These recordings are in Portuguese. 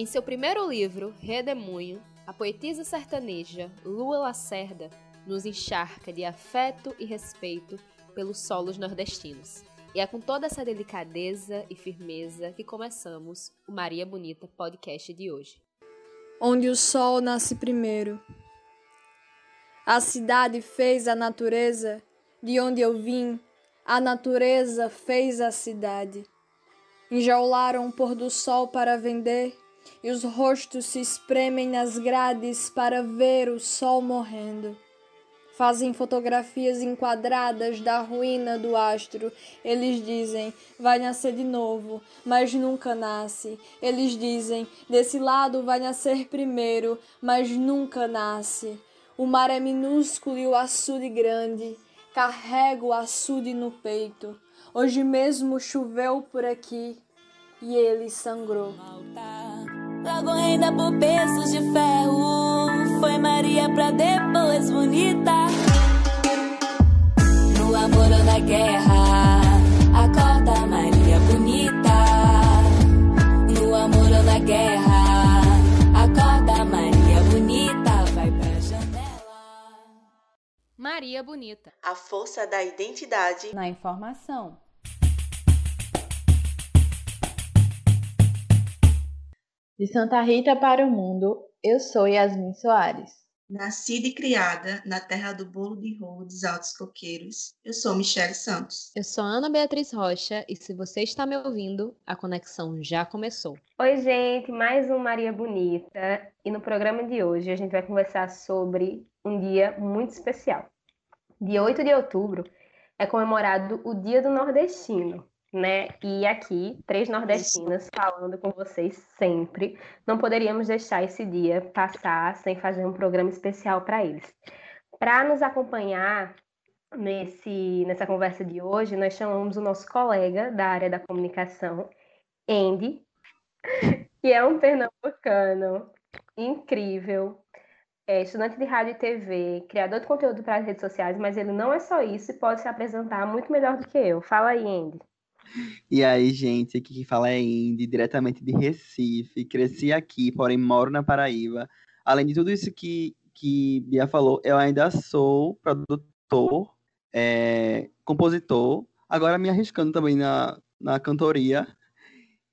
Em seu primeiro livro, Redemoinho, a poetisa sertaneja Lua Lacerda nos encharca de afeto e respeito pelos solos nordestinos. E é com toda essa delicadeza e firmeza que começamos o Maria Bonita podcast de hoje. Onde o sol nasce primeiro. A cidade fez a natureza, de onde eu vim, a natureza fez a cidade. Enjaularam o pôr do sol para vender, e os rostos se espremem nas grades para ver o sol morrendo. Fazem fotografias enquadradas da ruína do astro. Eles dizem, vai nascer de novo, mas nunca nasce. Eles dizem, desse lado vai nascer primeiro, mas nunca nasce. O mar é minúsculo e o açude grande. Carrego o açude no peito. Hoje mesmo choveu por aqui e ele sangrou. Logo ainda por pesos de ferro. Foi Maria pra depois bonita. No amor ou na guerra, acorda Maria bonita. No amor ou na guerra, acorda Maria bonita. Vai pra janela. Maria Bonita. A força da identidade na informação. De Santa Rita para o mundo, eu sou Yasmin Soares. Nascida e criada na terra do bolo de rolo dos Altos Coqueiros, eu sou Michele Santos. Eu sou Ana Beatriz Rocha e se você está me ouvindo, a conexão já começou. Oi, gente, mais um Maria Bonita. E no programa de hoje a gente vai conversar sobre um dia muito especial. Dia 8 de outubro é comemorado o Dia do Nordestino, né? E aqui, três nordestinas falando com vocês sempre. Não poderíamos deixar esse dia passar sem fazer um programa especial para eles. Para nos acompanhar nesse, nessa conversa de hoje, nós chamamos o nosso colega da área da comunicação, Andy, que é um pernambucano incrível, é estudante de rádio e TV, criador de conteúdo para as redes sociais, mas ele não é só isso e pode se apresentar muito melhor do que eu. Fala aí, Andy. E aí, gente, aqui quem fala é Indy, diretamente de Recife. Cresci aqui, porém moro na Paraíba. Além de tudo isso que, que Bia falou, eu ainda sou produtor, é, compositor, agora me arriscando também na, na cantoria.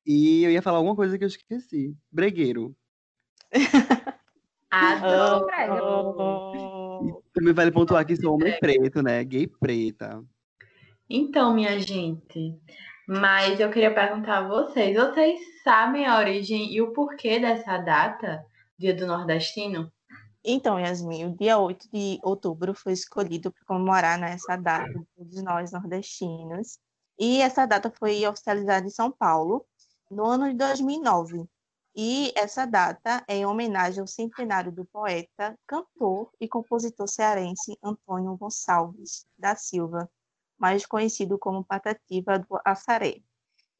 E eu ia falar alguma coisa que eu esqueci. Bregueiro. Adoro! E também vale pontuar que sou homem preto, né? Gay preta. Então, minha gente, mas eu queria perguntar a vocês: vocês sabem a origem e o porquê dessa data, Dia do Nordestino? Então, Yasmin, o dia 8 de outubro foi escolhido para comemorar né, essa data todos nós nordestinos. E essa data foi oficializada em São Paulo no ano de 2009. E essa data é em homenagem ao centenário do poeta, cantor e compositor cearense Antônio Gonçalves da Silva, mais conhecido como Patativa do Assaré.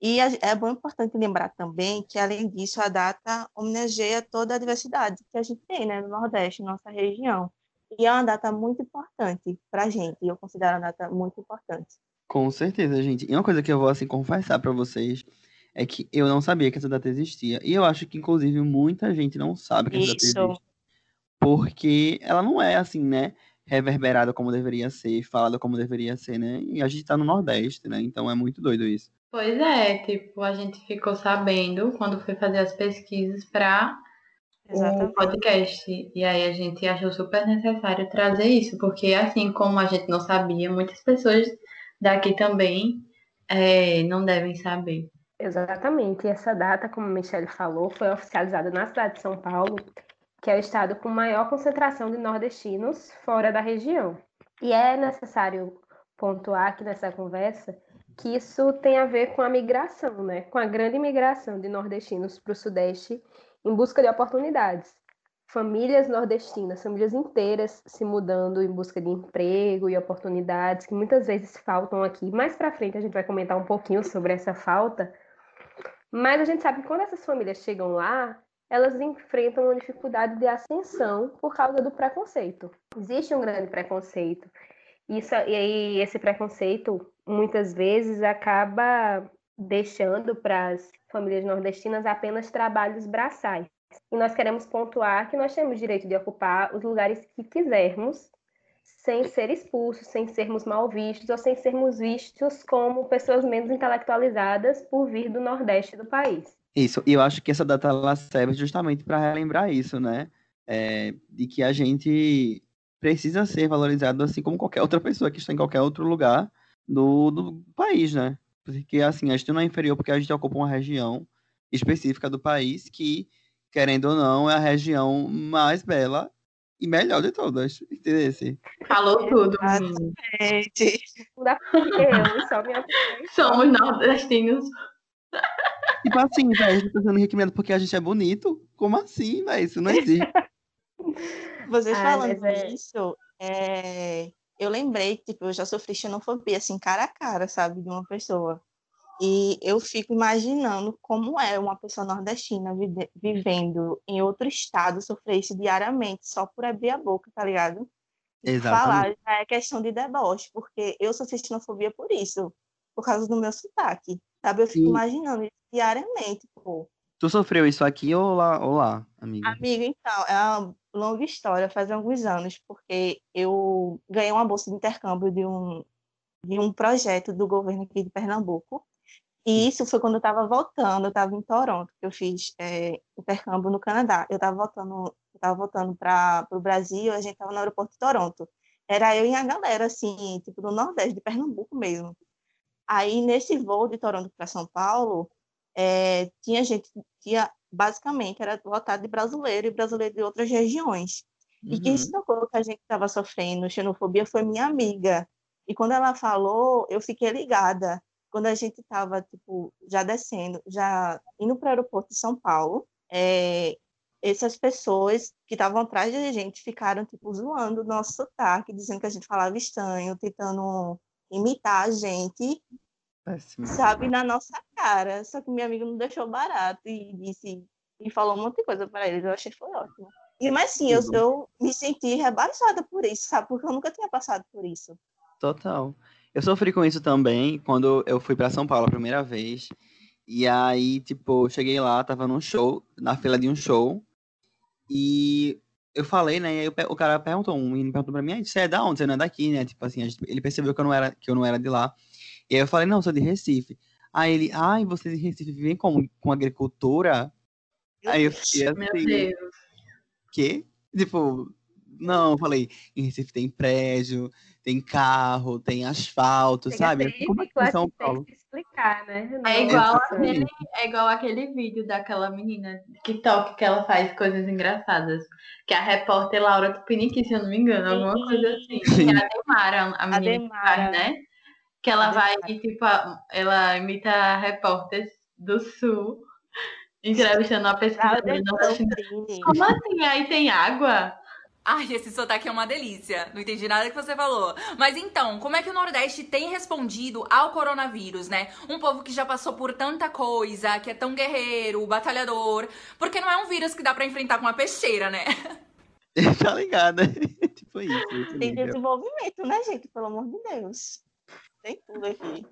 E é bom importante lembrar também que, além disso, a data homenageia toda a diversidade que a gente tem né, no Nordeste, nossa região. E é uma data muito importante para a gente, eu considero uma data muito importante. Com certeza, gente. E uma coisa que eu vou assim confessar para vocês é que eu não sabia que essa data existia. E eu acho que, inclusive, muita gente não sabe que essa data Isso. existe. Porque ela não é assim, né? Reverberada como deveria ser, falada como deveria ser, né? E a gente tá no Nordeste, né? Então é muito doido isso. Pois é, tipo, a gente ficou sabendo quando foi fazer as pesquisas para o podcast. E aí a gente achou super necessário trazer isso, porque assim como a gente não sabia, muitas pessoas daqui também é, não devem saber. Exatamente. E essa data, como a Michelle falou, foi oficializada na cidade de São Paulo, que é o estado com maior concentração de nordestinos fora da região. E é necessário pontuar aqui nessa conversa que isso tem a ver com a migração, né? Com a grande migração de nordestinos para o Sudeste em busca de oportunidades. Famílias nordestinas, famílias inteiras se mudando em busca de emprego e oportunidades que muitas vezes faltam aqui. Mais para frente a gente vai comentar um pouquinho sobre essa falta. Mas a gente sabe que quando essas famílias chegam lá, elas enfrentam uma dificuldade de ascensão por causa do preconceito. Existe um grande preconceito. Isso, e aí esse preconceito muitas vezes acaba deixando para as famílias nordestinas apenas trabalhos braçais. E nós queremos pontuar que nós temos direito de ocupar os lugares que quisermos, sem ser expulsos, sem sermos mal vistos ou sem sermos vistos como pessoas menos intelectualizadas por vir do Nordeste do país. Isso, e eu acho que essa data ela serve justamente para relembrar isso, né? É, de que a gente precisa ser valorizado assim como qualquer outra pessoa que está em qualquer outro lugar do, do país, né? Porque assim, a gente não é inferior porque a gente ocupa uma região específica do país que, querendo ou não, é a região mais bela e melhor de todas. Entendeu? Falou tudo. Gente. Somos nordestinos. Tipo assim, velho, a gente tá sendo recriminado porque a gente é bonito? Como assim, velho? Isso não existe. Vocês Ah, falando é- isso, é, eu lembrei que tipo, eu já sofri xenofobia, assim, cara a cara, sabe, de uma pessoa. E eu fico imaginando como é uma pessoa nordestina vive- vivendo em outro estado sofrer isso diariamente, só por abrir a boca, tá ligado? E Falar Exatamente. já é questão de deboche, porque eu sofri xenofobia por isso, por causa do meu sotaque, sabe? Eu fico Sim. imaginando isso diariamente, pô. Tu sofreu isso aqui ou lá, ou lá, amiga? Amigo, então, é uma longa história, faz alguns anos, porque eu ganhei uma bolsa de intercâmbio de um, de um projeto do governo aqui de Pernambuco. E isso foi quando eu estava voltando, eu estava em Toronto, que eu fiz é, intercâmbio no Canadá. Eu estava voltando, eu tava voltando para o Brasil, a gente estava no aeroporto de Toronto. Era eu e a galera, assim, tipo, do Nordeste, de Pernambuco mesmo. Aí, nesse voo de Toronto para São Paulo, é, tinha gente, tinha, basicamente, era lotado de brasileiro e brasileiro de outras regiões. E quem Uhum. se tocou que a gente estava sofrendo xenofobia foi minha amiga. E quando ela falou, eu fiquei ligada. Quando a gente estava, tipo, já descendo, já indo para o aeroporto de São Paulo, é, essas pessoas que estavam atrás da gente ficaram, tipo, zoando o nosso sotaque, dizendo que a gente falava estranho, tentando imitar a gente, Péssimo. sabe, na nossa cara. Só que minha amiga não deixou barato e disse e falou um monte de coisa para eles. Eu achei que foi ótimo. E mas sim, eu, eu me senti rebaixada por isso, sabe? Porque eu nunca tinha passado por isso. Total. Eu sofri com isso também quando eu fui pra São Paulo a primeira vez. E aí, tipo, cheguei lá, tava num show, na fila de um show. E eu falei, né? E aí o cara perguntou, um menino perguntou pra mim, "Ah, você é da onde? Você não é daqui, né? Tipo assim, gente- ele percebeu que eu não era, que eu não era de lá. E aí eu falei, não, sou de Recife. Aí ele, ai, vocês em Recife vivem com, com agricultura? Aí eu fiquei Meu assim, Deus. quê? Tipo, não, eu falei, em Recife tem prédio, tem carro, tem asfalto, Chega sabe? até Como é que em São assim, tem Paulo? que explicar, né? É igual, aquele, é igual aquele vídeo daquela menina do TikTok que ela faz coisas engraçadas. Que é a repórter Laura Tupiniquim, se eu não me engano, alguma coisa assim. Sim. Que é a Demara, a menina que Demara. faz, né? Que ela vai e, tipo, a- ela imita repórteres do Sul, entrevistando uma pesquisadora. Como assim? Aí tem água? Ai, esse sotaque é uma delícia. Não entendi nada que você falou. Mas então, como é que o Nordeste tem respondido ao coronavírus, né? Um povo que já passou por tanta coisa, que é tão guerreiro, batalhador. Porque não é um vírus que dá pra enfrentar com uma peixeira, né? tá ligada? tipo isso. Tem desenvolvimento, né, gente? Pelo amor de Deus. Tem tudo aqui.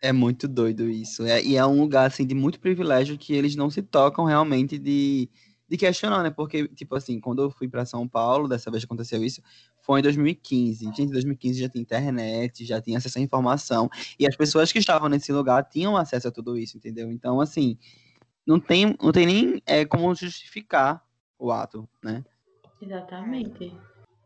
É muito doido isso. É, e é um lugar, assim, de muito privilégio que eles não se tocam realmente de, de questionar, né? Porque, tipo assim, quando eu fui pra São Paulo, dessa vez aconteceu isso, foi em 2015. Gente, em 2015 já tinha internet, já tinha acesso à informação. E as pessoas que estavam nesse lugar tinham acesso a tudo isso, entendeu? Então, assim, não tem, não tem nem é, como justificar o ato, né? Exatamente.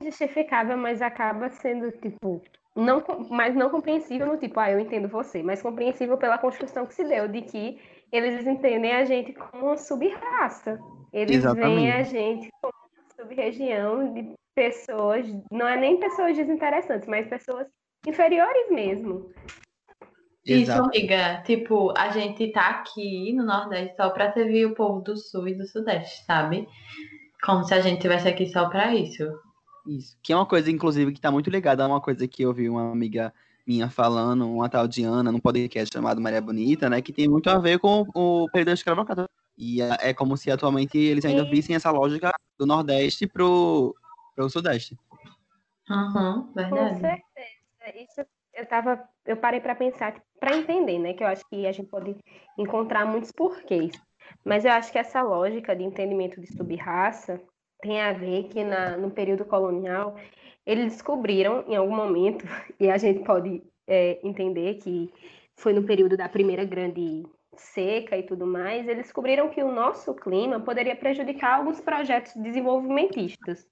justificável, mas acaba sendo, tipo, não, mas não compreensível no tipo, ah, eu entendo você, mas compreensível pela construção que se deu, de que eles entendem a gente como uma sub-raça. Eles veem a gente como uma sub-região de pessoas, não é nem pessoas desinteressantes, mas pessoas inferiores mesmo. Isso, Exato. amiga. Tipo, a gente tá aqui no Nordeste só pra servir o povo do Sul e do Sudeste, sabe? Como se a gente tivesse aqui só pra isso. Isso. Que é uma coisa, inclusive, que tá muito ligada a uma coisa que eu vi uma amiga minha falando, uma tal de Ana, num podcast chamado Maria Bonita, né? Que tem muito a ver com o período escravocrata. E é é como se atualmente eles ainda Sim. vissem essa lógica do Nordeste pro, pro Sudeste. Uhum, Com verdade. certeza. Isso eu estava eu parei para pensar, para entender, né? Que eu acho que a gente pode encontrar muitos porquês. Mas eu acho que essa lógica de entendimento de subraça tem a ver que na, no período colonial eles descobriram em algum momento, e a gente pode é, entender que foi no período da primeira grande seca e tudo mais, eles descobriram que o nosso clima poderia prejudicar alguns projetos desenvolvimentistas.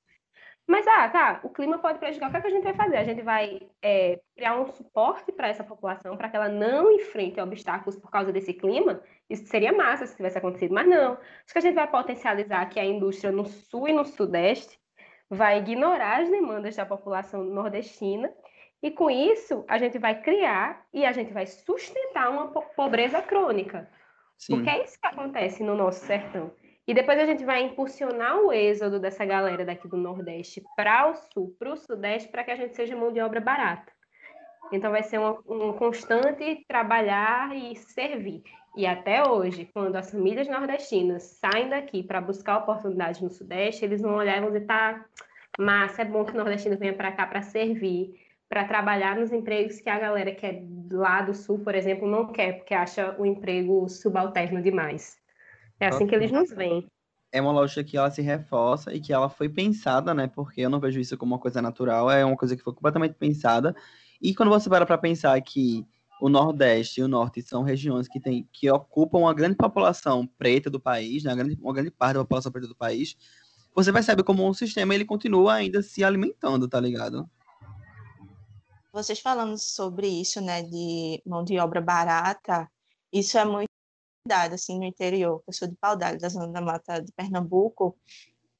Mas, ah, tá, o clima pode prejudicar. O que, é que a gente vai fazer? A gente vai é, criar um suporte para essa população, para que ela não enfrente obstáculos por causa desse clima? Isso seria massa se tivesse acontecido, mas não. Acho que a gente vai potencializar que a indústria no sul e no sudeste vai ignorar as demandas da população nordestina e com isso a gente vai criar e a gente vai sustentar uma pobreza crônica. Sim. Porque é isso que acontece no nosso sertão. E depois a gente vai impulsionar o êxodo dessa galera daqui do Nordeste para o Sul, para o Sudeste, para que a gente seja mão de obra barata. Então vai ser um, um constante trabalhar e servir. E até hoje, quando as famílias nordestinas saem daqui para buscar oportunidades no Sudeste, eles vão olhar e vão dizer, tá, massa, é bom que o nordestino venha para cá para servir, para trabalhar nos empregos que a galera que é lá do Sul, por exemplo, não quer, porque acha o emprego subalterno demais. É assim que eles nos veem. É uma lógica que ela se reforça e que ela foi pensada, né? Porque eu não vejo isso como uma coisa natural, é uma coisa que foi completamente pensada. E quando você para para pensar que o Nordeste e o Norte são regiões que, tem, que ocupam uma grande população preta do país, né? uma, grande, uma grande parte da população preta do país, você percebe como o sistema ele continua ainda se alimentando, tá ligado? Vocês falando sobre isso, né, de mão de obra barata, isso é muito assim, no interior. Eu sou de Paudalho, da zona da mata de Pernambuco,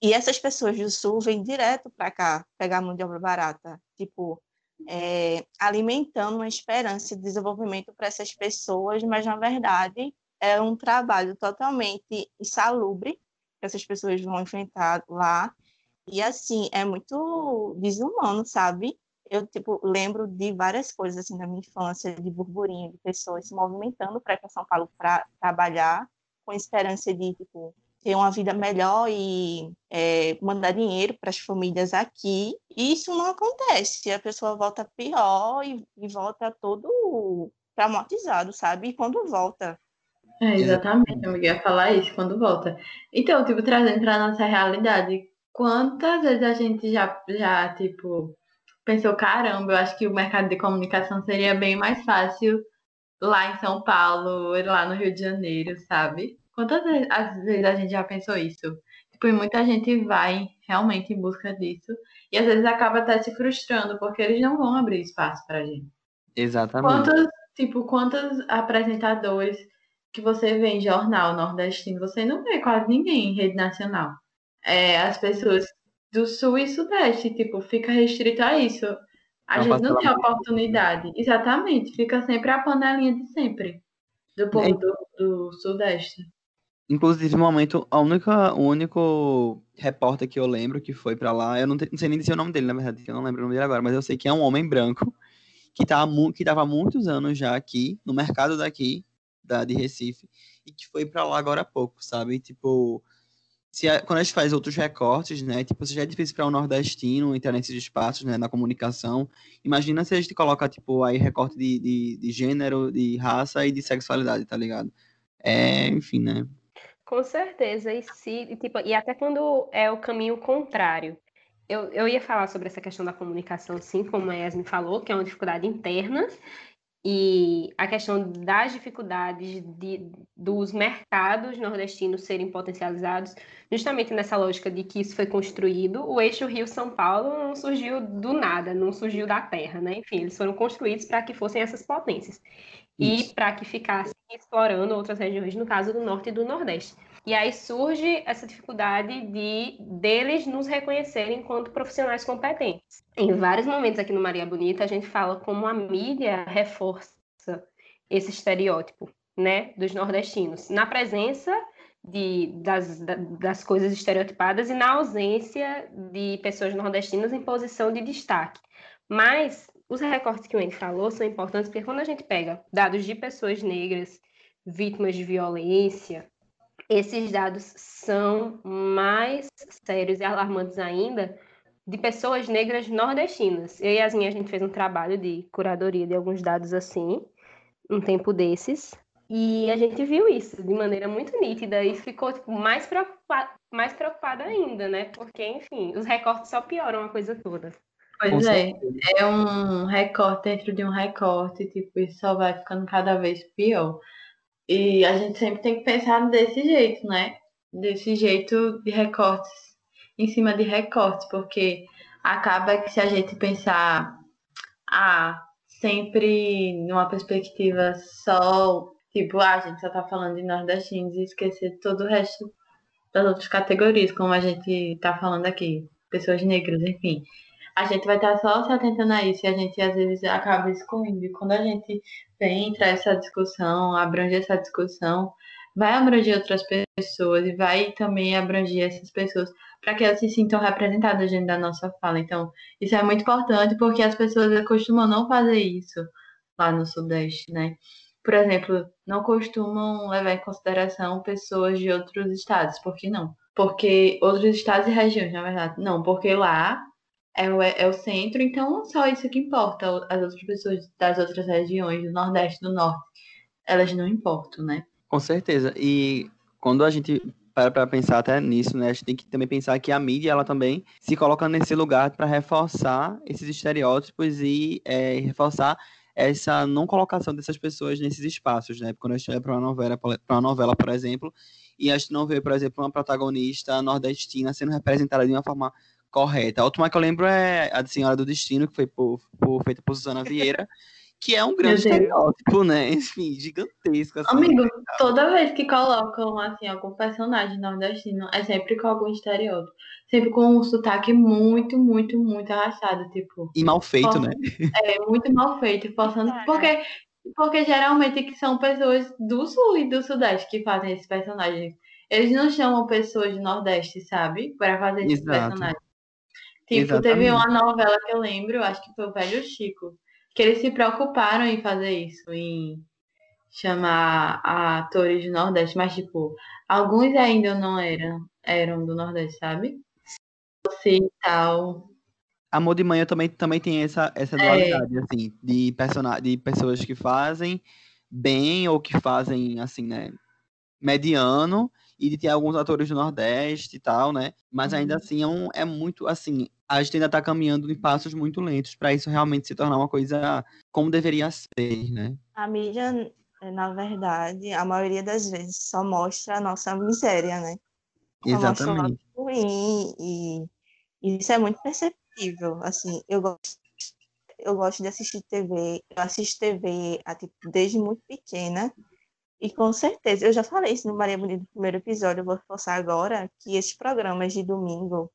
e essas pessoas do sul vêm direto para cá pegar mão de obra barata, tipo, é, alimentando uma esperança de desenvolvimento para essas pessoas, mas na verdade é um trabalho totalmente insalubre que essas pessoas vão enfrentar lá. E assim, é muito desumano, sabe? Eu tipo lembro de várias coisas assim da minha infância, de burburinho de pessoas se movimentando para ir para São Paulo para trabalhar, com esperança de tipo ter uma vida melhor e é, mandar dinheiro para as famílias aqui. E isso não acontece. A pessoa volta pior e, e volta todo traumatizado, sabe? E quando volta. É, exatamente, eu ia falar isso quando volta. Então, tipo, trazendo para nossa realidade, quantas vezes a gente já, já tipo, pensou, caramba, eu acho que o mercado de comunicação seria bem mais fácil lá em São Paulo, lá no Rio de Janeiro, sabe? Quantas vezes, a gente já pensou isso? Tipo, e muita gente vai realmente em busca disso e às vezes acaba até se frustrando porque eles não vão abrir espaço pra gente. Exatamente. Quantos, tipo, quantos apresentadores que você vê em jornal nordestino, você não vê quase ninguém em rede nacional. É, as pessoas do sul e sudeste, tipo, fica restrito a isso. A não gente não tem oportunidade. Exatamente, fica sempre a panelinha de sempre do povo é. do, do sudeste. Inclusive, no momento, a única, o único repórter que eu lembro que foi para lá, eu não, te, não, sei nem dizer o nome dele, na verdade, eu não lembro o nome dele agora, mas eu sei que é um homem branco que tá, que tava há muitos anos já aqui, no mercado daqui, da, de Recife, e que foi para lá agora há pouco, sabe? Tipo, se a, quando a gente faz outros recortes, né, tipo, já é difícil para um nordestino entrar nesses espaços, né, na comunicação, imagina se a gente coloca, tipo, aí recorte de, de, de gênero, de raça e de sexualidade, tá ligado? É, enfim, né? Com certeza, e, se, tipo, e até quando é o caminho contrário. Eu, eu ia falar sobre essa questão da comunicação, sim, como a Yasmin falou, que é uma dificuldade interna, e a questão das dificuldades de, dos mercados nordestinos serem potencializados, justamente nessa lógica de que isso foi construído, o eixo Rio-São Paulo não surgiu do nada, não surgiu da terra, né? Enfim, eles foram construídos para que fossem essas potências e para que ficassem explorando outras regiões, no caso do Norte e do Nordeste. E aí surge essa dificuldade de deles nos reconhecerem enquanto profissionais competentes. Em vários momentos aqui no Maria Bonita, a gente fala como a mídia reforça esse estereótipo, né, dos nordestinos, na presença de, das, das coisas estereotipadas e na ausência de pessoas nordestinas em posição de destaque. Mas os recortes que o Wendy falou são importantes porque quando a gente pega dados de pessoas negras vítimas de violência, esses dados são mais sérios e alarmantes ainda de pessoas negras nordestinas. Eu e Yasmin, a gente fez um trabalho de curadoria de alguns dados assim, um tempo desses, e a gente viu isso de maneira muito nítida e ficou tipo, mais, preocupada, mais preocupada ainda, né? Porque, enfim, os recortes só pioram a coisa toda. Pois é, é um recorte dentro de um recorte, tipo, isso só vai ficando cada vez pior. E a gente sempre tem que pensar desse jeito, né? Desse jeito de recortes em cima de recortes, porque acaba que se a gente pensar ah, sempre numa perspectiva só, tipo, ah, a gente só tá falando de nordestinos e esquecer todo o resto das outras categorias, como a gente tá falando aqui, pessoas negras, enfim. A gente vai estar só se atentando a isso e a gente às vezes acaba excluindo. E quando a gente vem entrar essa discussão, abrange essa discussão, vai abranger outras pessoas e vai também abranger essas pessoas para que elas se sintam representadas dentro da nossa fala. Então, isso é muito importante porque as pessoas costumam não fazer isso lá no Sudeste, né? Por exemplo, não costumam levar em consideração pessoas de outros estados. Por que não? Porque outros estados e regiões, na verdade. Não, porque lá é o, é o centro, então só isso que importa. As outras pessoas das outras regiões, do Nordeste, do Norte, elas não importam, né? Com certeza. E quando a gente para para pensar até nisso, né? A gente tem que também pensar que a mídia ela também se coloca nesse lugar para reforçar esses estereótipos e é, reforçar essa não colocação dessas pessoas nesses espaços, né? Quando a gente olha para uma novela, para uma novela, por exemplo, e a gente não vê, por exemplo, uma protagonista nordestina sendo representada de uma forma correta. A última que eu lembro é a de Senhora do Destino, que foi por, por, feita por Susana Vieira, que é um grande estereótipo, né? Enfim, gigantesco. Assim, Amigo, toda vez que colocam assim, algum personagem nordestino, é sempre com algum estereótipo. Sempre com um sotaque muito, muito, muito arrastado, tipo. E mal feito, né? É, muito mal feito, forçando. Porque, porque geralmente que são pessoas do sul e do sudeste que fazem esses personagens. Eles não chamam pessoas do Nordeste, sabe? Para fazer esses Exato. personagens. Tipo, teve Exatamente. uma novela que eu lembro, acho que foi o Velho Chico, que eles se preocuparam em fazer isso, em chamar atores do Nordeste, mas tipo, alguns ainda não eram, eram do Nordeste, sabe? Você e tal. Amor de eu também, também tem essa, essa É. dualidade, assim, de, persona de pessoas que fazem bem ou que fazem, assim, né, mediano, e de ter alguns atores do Nordeste e tal, né? Mas ainda assim é, um, é muito, assim, a gente ainda tá caminhando em passos muito lentos para isso realmente se tornar uma coisa como deveria ser, né? A mídia, na verdade, a maioria das vezes só mostra a nossa miséria, né? Só Exatamente. ruim e, e isso é muito perceptível. Assim, eu gosto, eu gosto de assistir TV, eu assisto TV tipo, desde muito pequena e com certeza, eu já falei isso no Maria Bonita no primeiro episódio, eu vou reforçar agora que esses programas de domingo,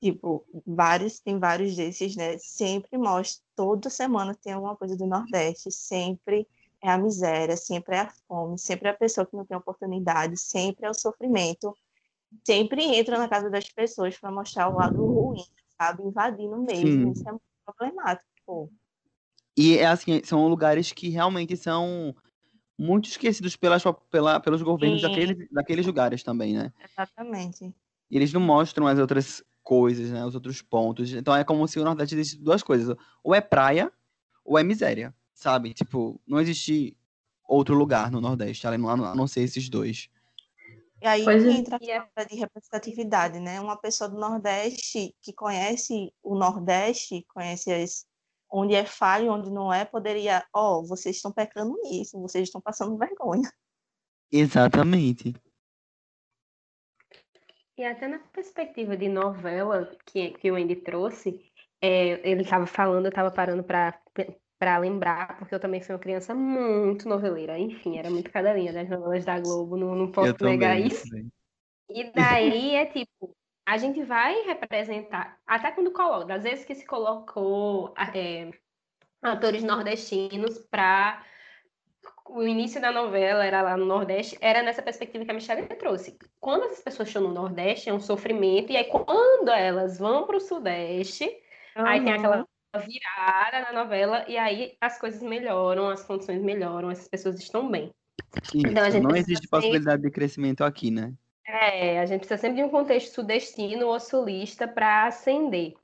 tipo, vários, tem vários desses, né? Sempre mostra, toda semana tem alguma coisa do Nordeste, sempre é a miséria, sempre é a fome, sempre é a pessoa que não tem oportunidade, sempre é o sofrimento, sempre entra na casa das pessoas para mostrar o lado ruim, sabe? Invadindo mesmo, Sim. isso é muito problemático, pô. E é assim, são lugares que realmente são muito esquecidos pelas, pela, pelos governos Sim. daqueles, daqueles lugares também, né? Exatamente. E eles não mostram as outras coisas, né? Os outros pontos. Então é como se o Nordeste existisse duas coisas. Ou é praia, ou é miséria, sabe? Tipo, não existe outro lugar no Nordeste, além a não ser esses dois. E aí Pois é. entra a palavra de representatividade, né? Uma pessoa do Nordeste que conhece o Nordeste, conhece as, onde é falho, onde não é, poderia, ó, vocês estão pecando nisso, vocês estão passando vergonha. Exatamente. E até na perspectiva de novela que, que o Andy trouxe, é, ele estava falando, eu estava parando para para lembrar, porque eu também fui uma criança muito noveleira. Enfim, era muito cadelinha das novelas da Globo, não, não posso eu negar também. isso. também. E daí é tipo, a gente vai representar, até quando coloca, às vezes que se colocou é, atores nordestinos para o início da novela era lá no Nordeste, era nessa perspectiva que a Michelle trouxe. Quando essas pessoas estão no Nordeste, é um sofrimento, e aí quando elas vão para o Sudeste, aí tem aquela virada na novela, e aí as coisas melhoram, as condições melhoram, essas pessoas estão bem. Isso, Então, a gente não existe sempre- possibilidade de crescimento aqui, né? É, a gente precisa sempre de um contexto sudestino ou sulista para ascender.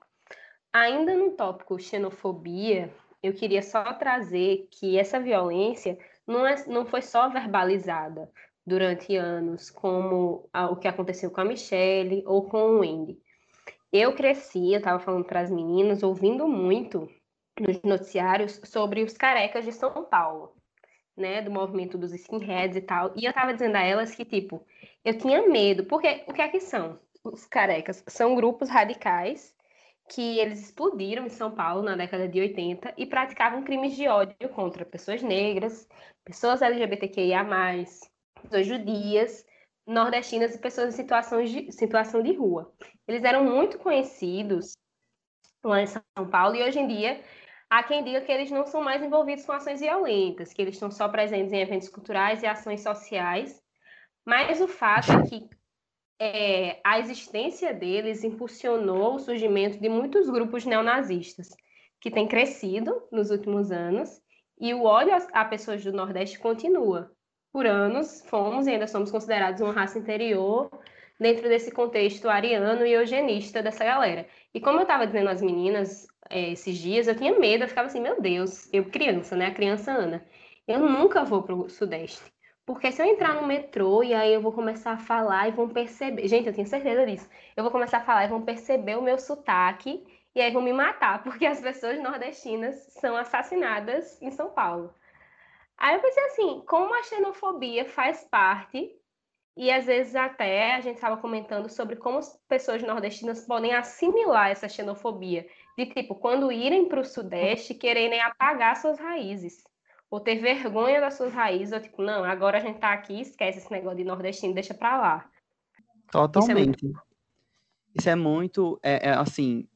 ainda no tópico xenofobia, eu queria só trazer que essa violência não, é, não foi só verbalizada durante anos, como a, o que aconteceu com a Michelle ou com o Wendy. Eu cresci, eu estava falando para as meninas, ouvindo muito nos noticiários sobre os carecas de São Paulo, né, do movimento dos skinheads e tal. E eu estava dizendo a elas que, tipo, eu tinha medo, porque o que é que são os carecas? São grupos radicais que eles explodiram em São Paulo na década de 80 e praticavam crimes de ódio contra pessoas negras, pessoas LGBTQIA+, pessoas judias, nordestinas e pessoas em situações de, situação de rua. Eles eram muito conhecidos lá em São Paulo e hoje em dia há quem diga que eles não são mais envolvidos com ações violentas, que eles estão só presentes em eventos culturais e ações sociais. Mas o fato é que é, a existência deles impulsionou o surgimento de muitos grupos neonazistas, que têm crescido nos últimos anos, e o ódio a pessoas do Nordeste continua. Por anos, fomos e ainda somos considerados uma raça interior dentro desse contexto ariano e eugenista dessa galera. E como eu estava dizendo às meninas é, esses dias, eu tinha medo, eu ficava assim, meu Deus, eu criança, né? A criança Ana, eu nunca vou para o Sudeste. Porque se eu entrar no metrô e aí eu vou começar a falar e vão perceber. Gente, eu tenho certeza disso. Eu vou começar a falar e vão perceber o meu sotaque e aí vão me matar, porque as pessoas nordestinas são assassinadas em São Paulo. Aí eu pensei assim, como a xenofobia faz parte, e às vezes até a gente estava comentando sobre como as pessoas nordestinas podem assimilar essa xenofobia, de tipo, quando irem para o Sudeste, quererem apagar suas raízes ou ter vergonha das suas raízes, ou tipo, não, agora a gente tá aqui, esquece esse negócio de nordestino, deixa pra lá. Totalmente. Isso é muito, Isso é, muito é, é, assim,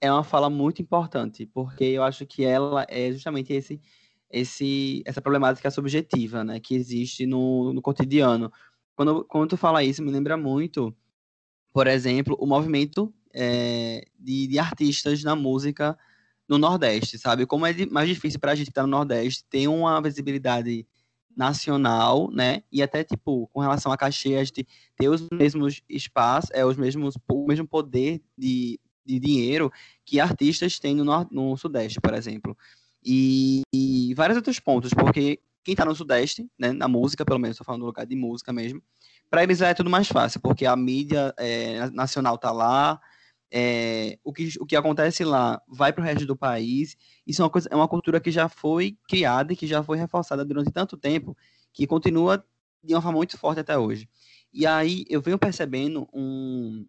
é uma fala muito importante, porque eu acho que ela é justamente esse, esse, essa problemática subjetiva, né, que existe no, no cotidiano. Quando, quando tu fala isso, me lembra muito, por exemplo, o movimento é, de, de artistas na música no Nordeste, sabe? Como é mais difícil para a gente que está no Nordeste ter uma visibilidade nacional, né? E até, tipo, com relação a cachê, a gente ter os mesmos espaços, é, os mesmos, o mesmo poder de, de dinheiro que artistas têm no, no Sudeste, por exemplo. E, e vários outros pontos, porque quem está no Sudeste, né, na música, pelo menos, estou falando do lugar de música mesmo, para eles é tudo mais fácil, porque a mídia é, nacional está lá, é, o, que, o que acontece lá vai para o resto do país. Isso é uma, coisa, é uma cultura que já foi criada e que já foi reforçada durante tanto tempo que continua de uma forma muito forte até hoje. E aí eu venho percebendo um,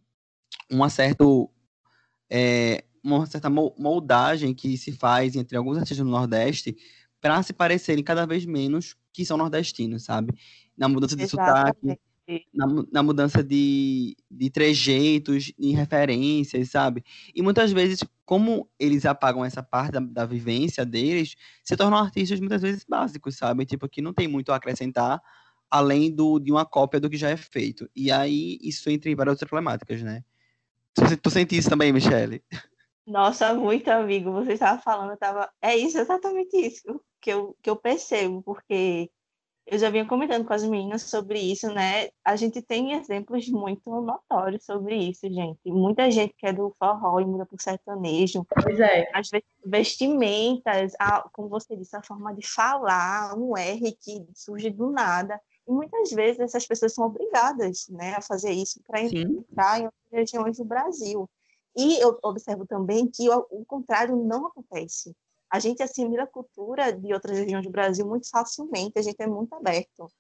uma, certo, é, uma certa moldagem que se faz entre alguns artistas do Nordeste para se parecerem cada vez menos que são nordestinos, sabe? Na mudança de sotaque, na, na mudança de, de trejeitos, em referências, sabe? E muitas vezes, como eles apagam essa parte da, da vivência deles, se tornam artistas muitas vezes básicos, sabe? Tipo, que não tem muito a acrescentar além do, de uma cópia do que já é feito. E aí, isso entra em várias outras problemáticas, né? Tu, sente isso também, Michele? Nossa, muito amigo. Você estava falando, eu tava... É isso, exatamente isso que eu, que eu percebo, porque eu já vinha comentando com as meninas sobre isso, né? A gente tem exemplos muito notórios sobre isso, gente. Muita gente que é do forró e muda para o sertanejo. Pois é. As vestimentas, a, como você disse, a forma de falar, um R que surge do nada. E muitas vezes essas pessoas são obrigadas né, a fazer isso para entrar em outras regiões do Brasil. E eu observo também que o, o contrário não acontece a gente assimila a cultura de outras regiões do Brasil muito facilmente, a gente é muito aberto.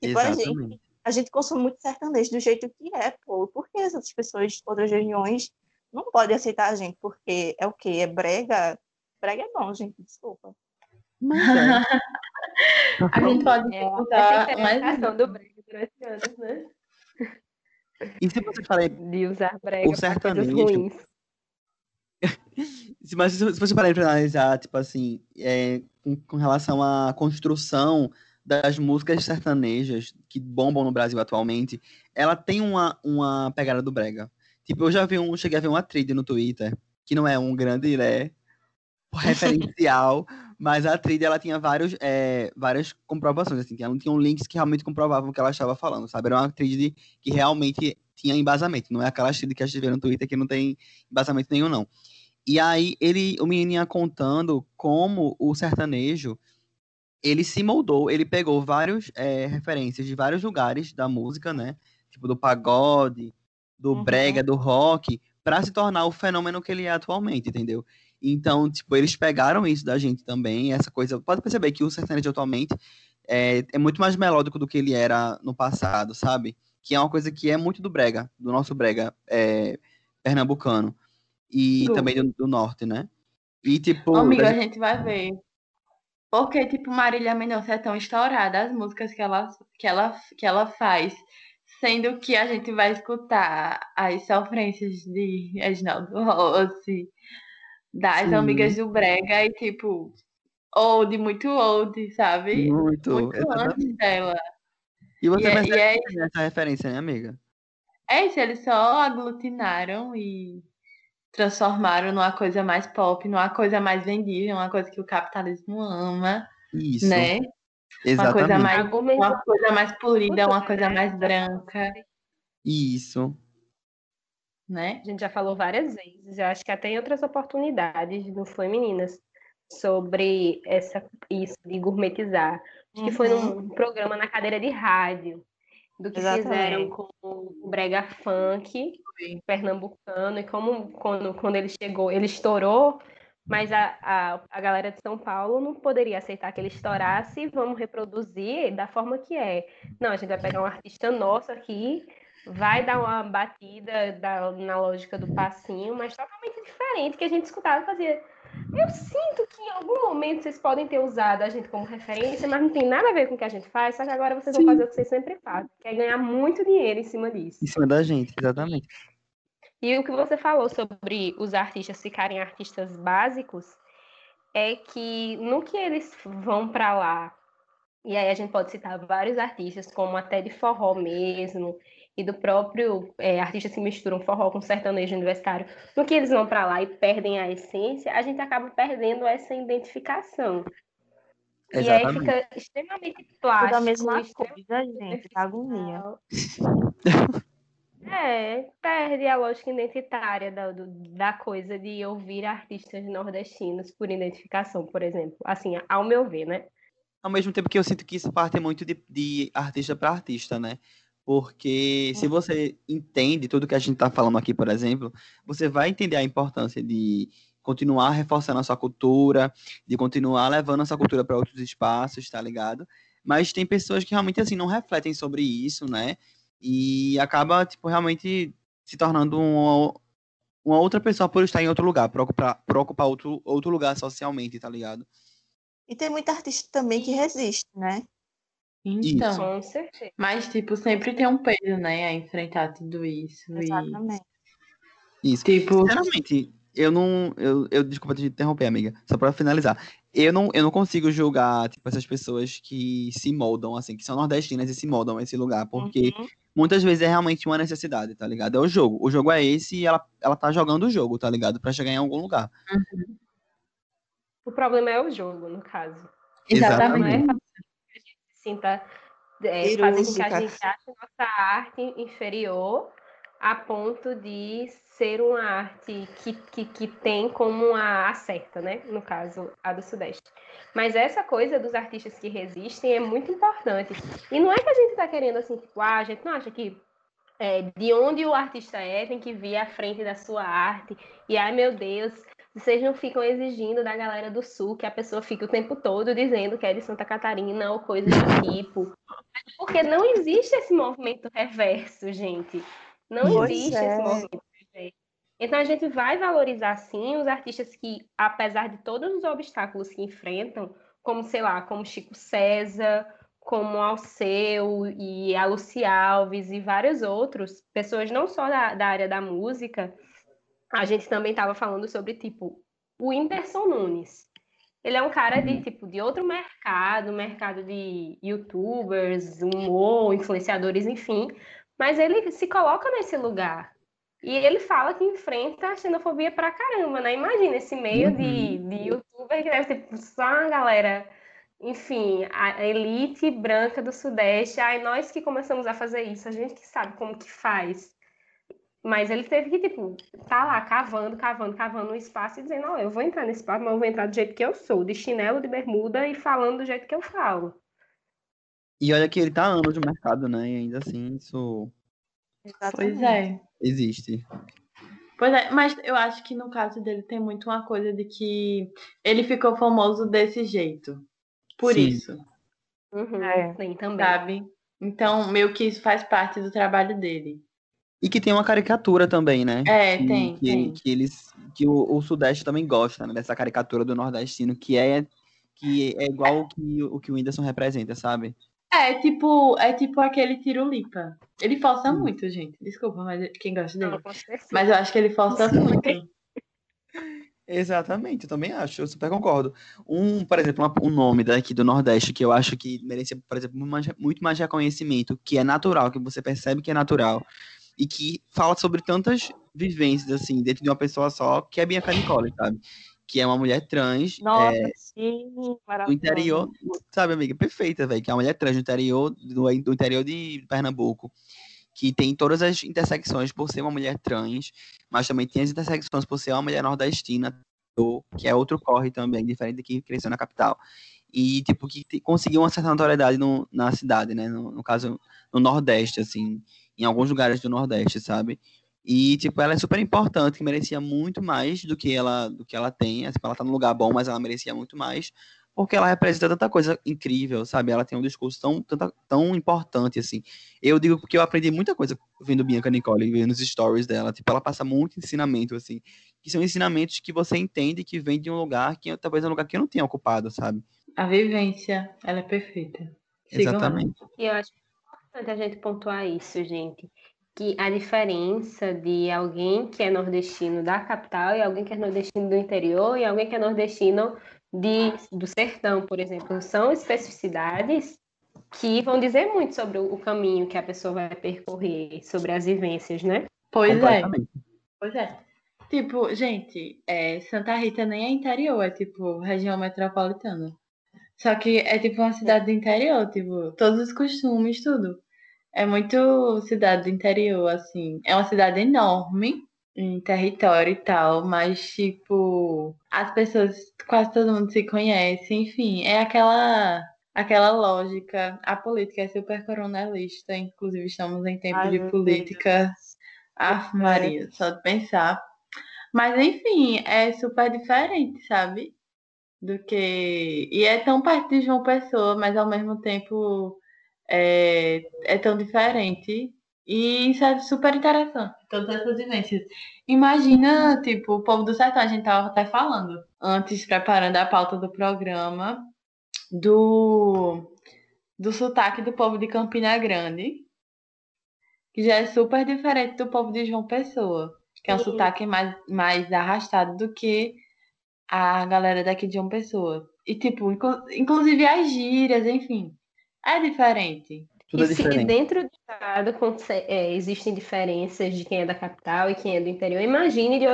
Tipo, a gente, a gente consome muito sertanejo do jeito que é, pô. Por que essas pessoas de outras regiões não podem aceitar a gente? Porque é o quê? É brega? Brega é bom, gente, desculpa. Mas é. a gente pode é, perguntar mais do brega durante anos, né? E se você falar de usar brega o sertanejo, Mas se você parar para analisar, tipo assim, é, com, com, relação à construção das músicas sertanejas que bombam no Brasil atualmente, ela tem uma, uma pegada do brega. Tipo, eu já vi um, cheguei a ver uma trilha no Twitter, que não é um grande né, referencial, mas a trilha ela tinha vários, é, várias comprovações, assim, tinha, tinha links que realmente comprovavam o que ela estava falando, sabe? Era uma trilha que realmente tinha embasamento, não é aquela trilha que a gente vê no Twitter que não tem embasamento nenhum, não. E aí ele, o menino ia contando como o sertanejo ele se moldou, ele pegou várias é, referências de vários lugares da música, né? Tipo do pagode, do Uhum. brega, do rock, para se tornar o fenômeno que ele é atualmente, entendeu? Então, tipo, eles pegaram isso da gente também, essa coisa. Pode perceber que o sertanejo atualmente é, é muito mais melódico do que ele era no passado, sabe? Que é uma coisa que é muito do brega, do nosso brega é, pernambucano. E Do- também do, do norte, né? E, tipo, Ô, amiga, da a gente vai ver. Porque, tipo, Marília Mendonça é tão estourada, as músicas que ela, que ela, que ela faz, sendo que a gente vai escutar as sofrências de Reginaldo Rossi, das Sim. amigas do Brega e, tipo, old, muito old, sabe? Muito, Muito antes dela. E você E é- percebe e é- essa referência, né, amiga? É isso, eles só aglutinaram e transformaram numa coisa mais pop, numa coisa mais vendível, uma coisa que o capitalismo ama, Isso, né? Uma exatamente. coisa mais, uma coisa mais polida, uma coisa né? mais branca, Isso. né? A gente já falou várias vezes, eu acho que até em outras oportunidades no Femininas sobre essa, isso de gourmetizar. Acho que foi Uhum. num programa na cadeira de rádio, do que Exatamente. fizeram com o Brega Funk pernambucano, e como quando, quando ele chegou, ele estourou, mas a, a, a galera de São Paulo não poderia aceitar que ele estourasse e vamos reproduzir da forma que é. Não, a gente vai pegar um artista nosso aqui, vai dar uma batida da- na lógica do passinho, mas totalmente diferente que a gente escutava fazia. Eu sinto que em algum momento vocês podem ter usado a gente como referência, mas não tem nada a ver com o que a gente faz, só que agora vocês vão fazer o que vocês sempre fazem, que é ganhar muito dinheiro em cima disso. Em cima da gente, exatamente. E o que você falou sobre os artistas ficarem artistas básicos é que no que eles vão para lá, e aí a gente pode citar vários artistas, como até de forró mesmo, e do próprio é, artistas que misturam forró com sertanejo universitário, no que eles vão para lá e perdem a essência, a gente acaba perdendo essa identificação. E aí Exatamente. fica extremamente plástico. Tudo a mesma coisa, gente. Agonia. É, perde a lógica identitária da, do- da coisa de ouvir artistas nordestinos por identificação, por exemplo. Assim, ao meu ver, né? Ao mesmo tempo que eu sinto que isso parte muito de, de artista para artista, né? Porque se você entende tudo que a gente tá falando aqui, por exemplo, você vai entender a importância de continuar reforçando a sua cultura, de continuar levando a sua cultura para outros espaços, tá ligado? Mas tem pessoas que realmente assim não refletem sobre isso, né? E acaba tipo realmente se tornando uma, uma outra pessoa por estar em outro lugar, por ocupar, por ocupar outro, outro lugar socialmente, tá ligado? E tem muita artista também que resiste, né? Então, Com certeza. mas, tipo, sempre tem um peso, né, a enfrentar tudo isso. E, Exatamente. Isso. tipo, Sinceramente, eu não. Eu, eu, desculpa te interromper, amiga. Só pra finalizar. Eu não, eu não consigo julgar, tipo, essas pessoas que se moldam, assim, que são nordestinas e se moldam a esse lugar, porque Uhum. muitas vezes é realmente uma necessidade, tá ligado? É o jogo. O jogo é esse e ela, ela tá jogando o jogo, tá ligado? Pra chegar em algum lugar. O problema é o jogo, no caso. exatamente. Não é fazer com que a gente se sinta. É, fazer com que a gente ache nossa arte inferior a ponto de ser uma arte que, que, que tem como a, a certa, né? No caso, a do Sudeste. Mas essa coisa dos artistas que resistem é muito importante. E não é que a gente está querendo assim, tipo, ah, a gente não acha que é, de onde o artista é tem que vir à frente da sua arte. E ai meu Deus, vocês não ficam exigindo da galera do sul que a pessoa fique o tempo todo dizendo que é de Santa Catarina ou coisa do tipo. Porque não existe esse movimento reverso, gente. Não Pois existe é. esse movimento reverso. Então a gente vai valorizar sim os artistas que, apesar de todos os obstáculos que enfrentam, como sei lá, como Chico César, como Alceu e a Luci Alves e vários outros, pessoas não só da, da área da música, a gente também estava falando sobre, tipo, o Whindersson Nunes. Ele é um cara de, tipo, de outro mercado, mercado de youtubers, humor, influenciadores, enfim, mas ele se coloca nesse lugar. E ele fala que enfrenta a xenofobia pra caramba, né? Imagina esse meio de, de youtuber que deve ter só uma galera enfim, a elite branca do Sudeste, ai, nós que começamos a fazer isso, a gente que sabe como que faz. Mas ele teve que, tipo, tá lá cavando, cavando, cavando um espaço e dizendo, ó, eu vou entrar nesse espaço, mas eu vou entrar do jeito que eu sou, de chinelo, de bermuda e falando do jeito que eu falo. E olha que ele tá há anos no mercado, né? E ainda assim, isso Pois é. existe. Pois é, mas eu acho que no caso dele tem muito uma coisa de que ele ficou famoso desse jeito. Por Sim. isso, Uhum, É. Sim, também. sabe? Então, meio que isso faz parte do trabalho dele. E que tem uma caricatura também, né? É, que, tem, que, tem. que eles que o, o Sudeste também gosta né, dessa caricatura do nordestino que é que é igual o que o que o Whindersson representa, sabe? É tipo, é tipo aquele tirulipa. Ele força Hum. muito, gente. Desculpa, mas quem gosta dele. Mas eu acho que ele força muito. Exatamente, eu também acho, eu super concordo. Um, por exemplo, uma- um nome daqui do Nordeste que eu acho que merecia, por exemplo, muito mais, muito mais reconhecimento, que é natural, que você percebe que é natural, e que fala sobre tantas vivências, assim, dentro de uma pessoa só, que é Bianca Nicole, sabe? Que é uma mulher trans, Nossa, é, sim, do interior, sabe, amiga? Perfeita, velho. Que é uma mulher trans do interior, do, do interior de Pernambuco. Que tem todas as intersecções por ser uma mulher trans, mas também tem as intersecções por ser uma mulher nordestina, que é outro corre também, diferente de que cresceu na capital. E, tipo, que conseguiu uma certa notoriedade no, na cidade, né? No, no caso, no Nordeste, assim, em alguns lugares do Nordeste, sabe? E, tipo, ela é super importante, que merecia muito mais do que ela, do que ela tem. Assim, ela tá num lugar bom, mas ela merecia muito mais porque ela representa tanta coisa incrível, sabe? Ela tem um discurso tão, tanta- tão importante, assim. Eu digo porque eu aprendi muita coisa vendo Bianca Nicole, vendo os stories dela. Tipo, ela passa muito ensinamento, assim. Que são ensinamentos que você entende que vem de um lugar que talvez é um lugar que eu não tenha ocupado, sabe? A vivência, ela é perfeita. Sigam ela. Exatamente. E eu acho importante a gente pontuar isso, gente. Que a diferença de alguém que é nordestino da capital e alguém que é nordestino do interior e alguém que é nordestino de, do sertão, por exemplo, são especificidades que vão dizer muito sobre o caminho que a pessoa vai percorrer, sobre as vivências, né? Pois é. Pois é. Tipo, gente, é, Santa Rita nem é interior, é tipo região metropolitana. Só que é tipo uma cidade do interior, tipo, todos os costumes, tudo. É muito cidade do interior, assim. É uma cidade enorme em território e tal, mas tipo, as pessoas, quase todo mundo se conhece, enfim, é aquela aquela lógica. A política é super coronelista, inclusive estamos em tempo Ai, de política. Aff, Maria, só de pensar. Mas enfim, é super diferente, sabe? Do que. E é tão perto de João Pessoa, mas ao mesmo tempo é, é tão diferente. E isso é super interessante, todas essas vivências. Imagina, tipo, o povo do sertão, a gente tava até falando antes, preparando a pauta do programa, do, do sotaque do povo de Campina Grande, que já é super diferente do povo de João Pessoa, que é um Sim. sotaque mais, mais arrastado do que a galera daqui de João Pessoa. E, tipo, inclu- inclusive as gírias, enfim, é diferente. Tudo é E se diferente. dentro do estado é, existem diferenças de quem é da capital e quem é do interior, imagine de,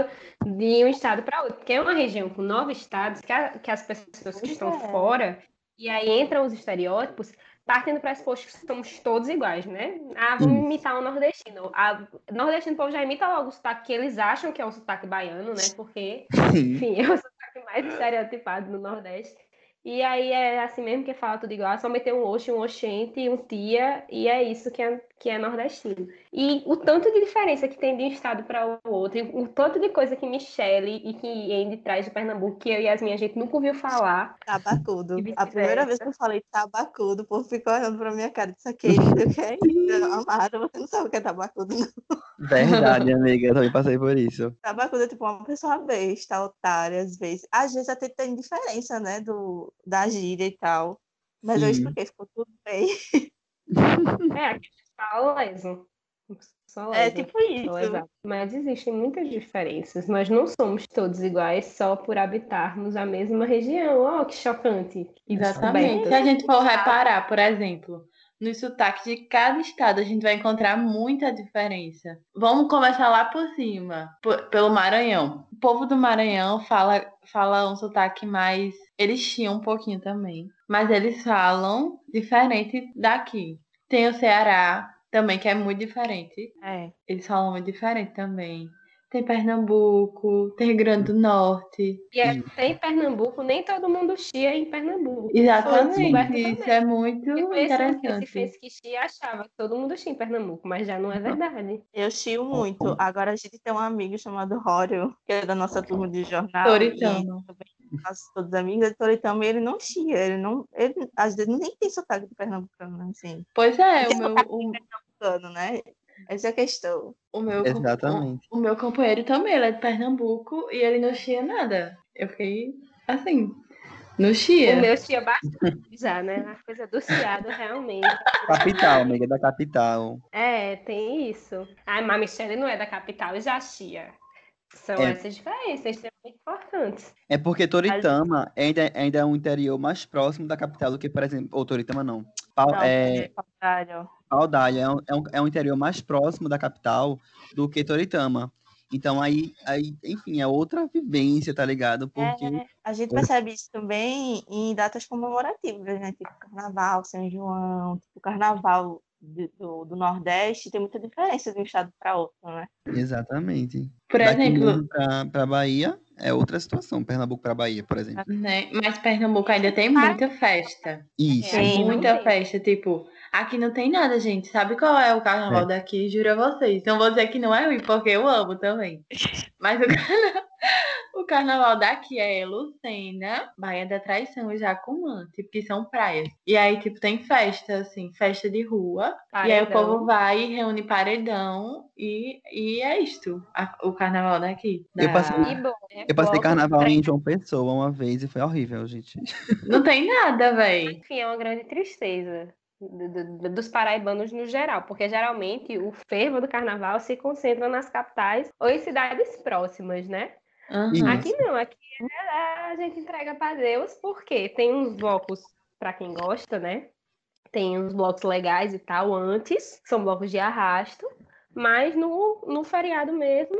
de um estado para outro, porque é uma região com nove estados que, a- que as pessoas que estão é. fora, e aí entram os estereótipos, partem do pressuposto que somos todos iguais, né? Ah, vamos imitar o nordestino. A, nordestino, o povo já imita logo o sotaque que eles acham que é o sotaque baiano, né? Porque enfim, é o sotaque mais estereotipado no Nordeste. E aí é assim mesmo que fala tudo igual, é só meter um oxe, um oxente, um tia, e é isso que é, que é nordestino. E o tanto de diferença que tem de um estado para o outro, e o tanto de coisa que Michele e que Andy traz de Pernambuco, que eu e Yasmin a gente nunca ouviu falar. Tabacudo. A primeira vez que eu falei tabacudo, o povo ficou olhando pra minha cara e disse, querida, o que é isso? Amada, você não sabe o que é tabacudo, não. Verdade, amiga. Eu também passei por isso. Tabacudo é tipo uma pessoa besta, otária, às vezes. Às vezes até tem diferença, né, do, da gíria e tal. Mas eu Sim. expliquei, ficou tudo bem. É, fala leso. Só É tipo Só isso. Mas existem muitas diferenças. Nós não somos todos iguais só por habitarmos a mesma região. Oh, que chocante. Exatamente. Se a gente for reparar, por exemplo, nos sotaques de cada estado, a gente vai encontrar muita diferença. Vamos começar lá por cima, p- pelo Maranhão. O povo do Maranhão fala, fala um sotaque mais. Eles tinham um pouquinho também, mas eles falam diferente daqui. Tem o Ceará, também, que é muito diferente. É. Eles falam muito diferente também. Tem Pernambuco, tem Rio Grande do Norte. E até em Pernambuco, nem todo mundo chia em Pernambuco. Exatamente, isso também. é muito esse interessante. fez que chia achava que todo mundo chia em Pernambuco, mas já não é verdade. Eu chio muito. Agora a gente tem um amigo chamado Rório, que é da nossa turma de jornal. Toritano. também Nós todos amigos de Toritama, e ele não chia, ele não. Ele, às vezes nem tem sotaque de pernambucano, assim. Pois é, o Tem meu, o, pernambucano, né? Essa é a questão. o meu, Exatamente. o, o meu companheiro também, ele é de Pernambuco e ele não chia nada. Eu fiquei assim, no chia. O meu chia bastante já, né? A coisa do chiado, realmente. Capital, amiga, da capital. É, tem isso. Ai, mas Michelle não é da capital, já chia. São É. essas diferenças extremamente importantes. É porque Toritama ainda, ainda é um interior mais próximo da capital do que, por exemplo, ou Toritama não. Não, é, é Paudalho é um, é, um, é um interior mais próximo da capital do que Toritama. Então aí, aí, enfim, é outra vivência, tá ligado? Porque É, a gente É. percebe isso também em datas comemorativas, né? Tipo Carnaval, São João, tipo Carnaval do, do, Nordeste tem muita diferença de um estado para outro, né? exatamente. Por Daqui exemplo, pra Bahia é outra situação. Pernambuco pra Bahia, por exemplo. né? Mas Pernambuco ainda tem muita festa. Isso. É. Sim, muita tem. festa, tipo, aqui não tem nada, gente. Sabe qual é o carnaval É. daqui? Juro a vocês. Não vou dizer que não é ruim, porque eu amo também. Mas o, carna- o carnaval daqui é Lucena, Baía da Traição e Jacumã, tipo, que são praias. E aí, tipo, tem festa, assim, festa de rua. E aí o Paredão. povo vai, reúne paredão e, e é isto, a- o carnaval daqui. Eu da- passei- bom, né? Eu passei Bloco carnaval trem. em João Pessoa uma vez e foi horrível, gente. Não tem nada, véi. Enfim, é uma grande tristeza dos paraibanos no geral, porque geralmente o fervo do carnaval se concentra nas capitais ou em cidades próximas, né? Isso. Aqui não, aqui é- a gente entrega para Deus, porque tem uns blocos para quem gosta, né? Tem uns blocos legais e tal antes, são blocos de arrasto, mas no, no feriado mesmo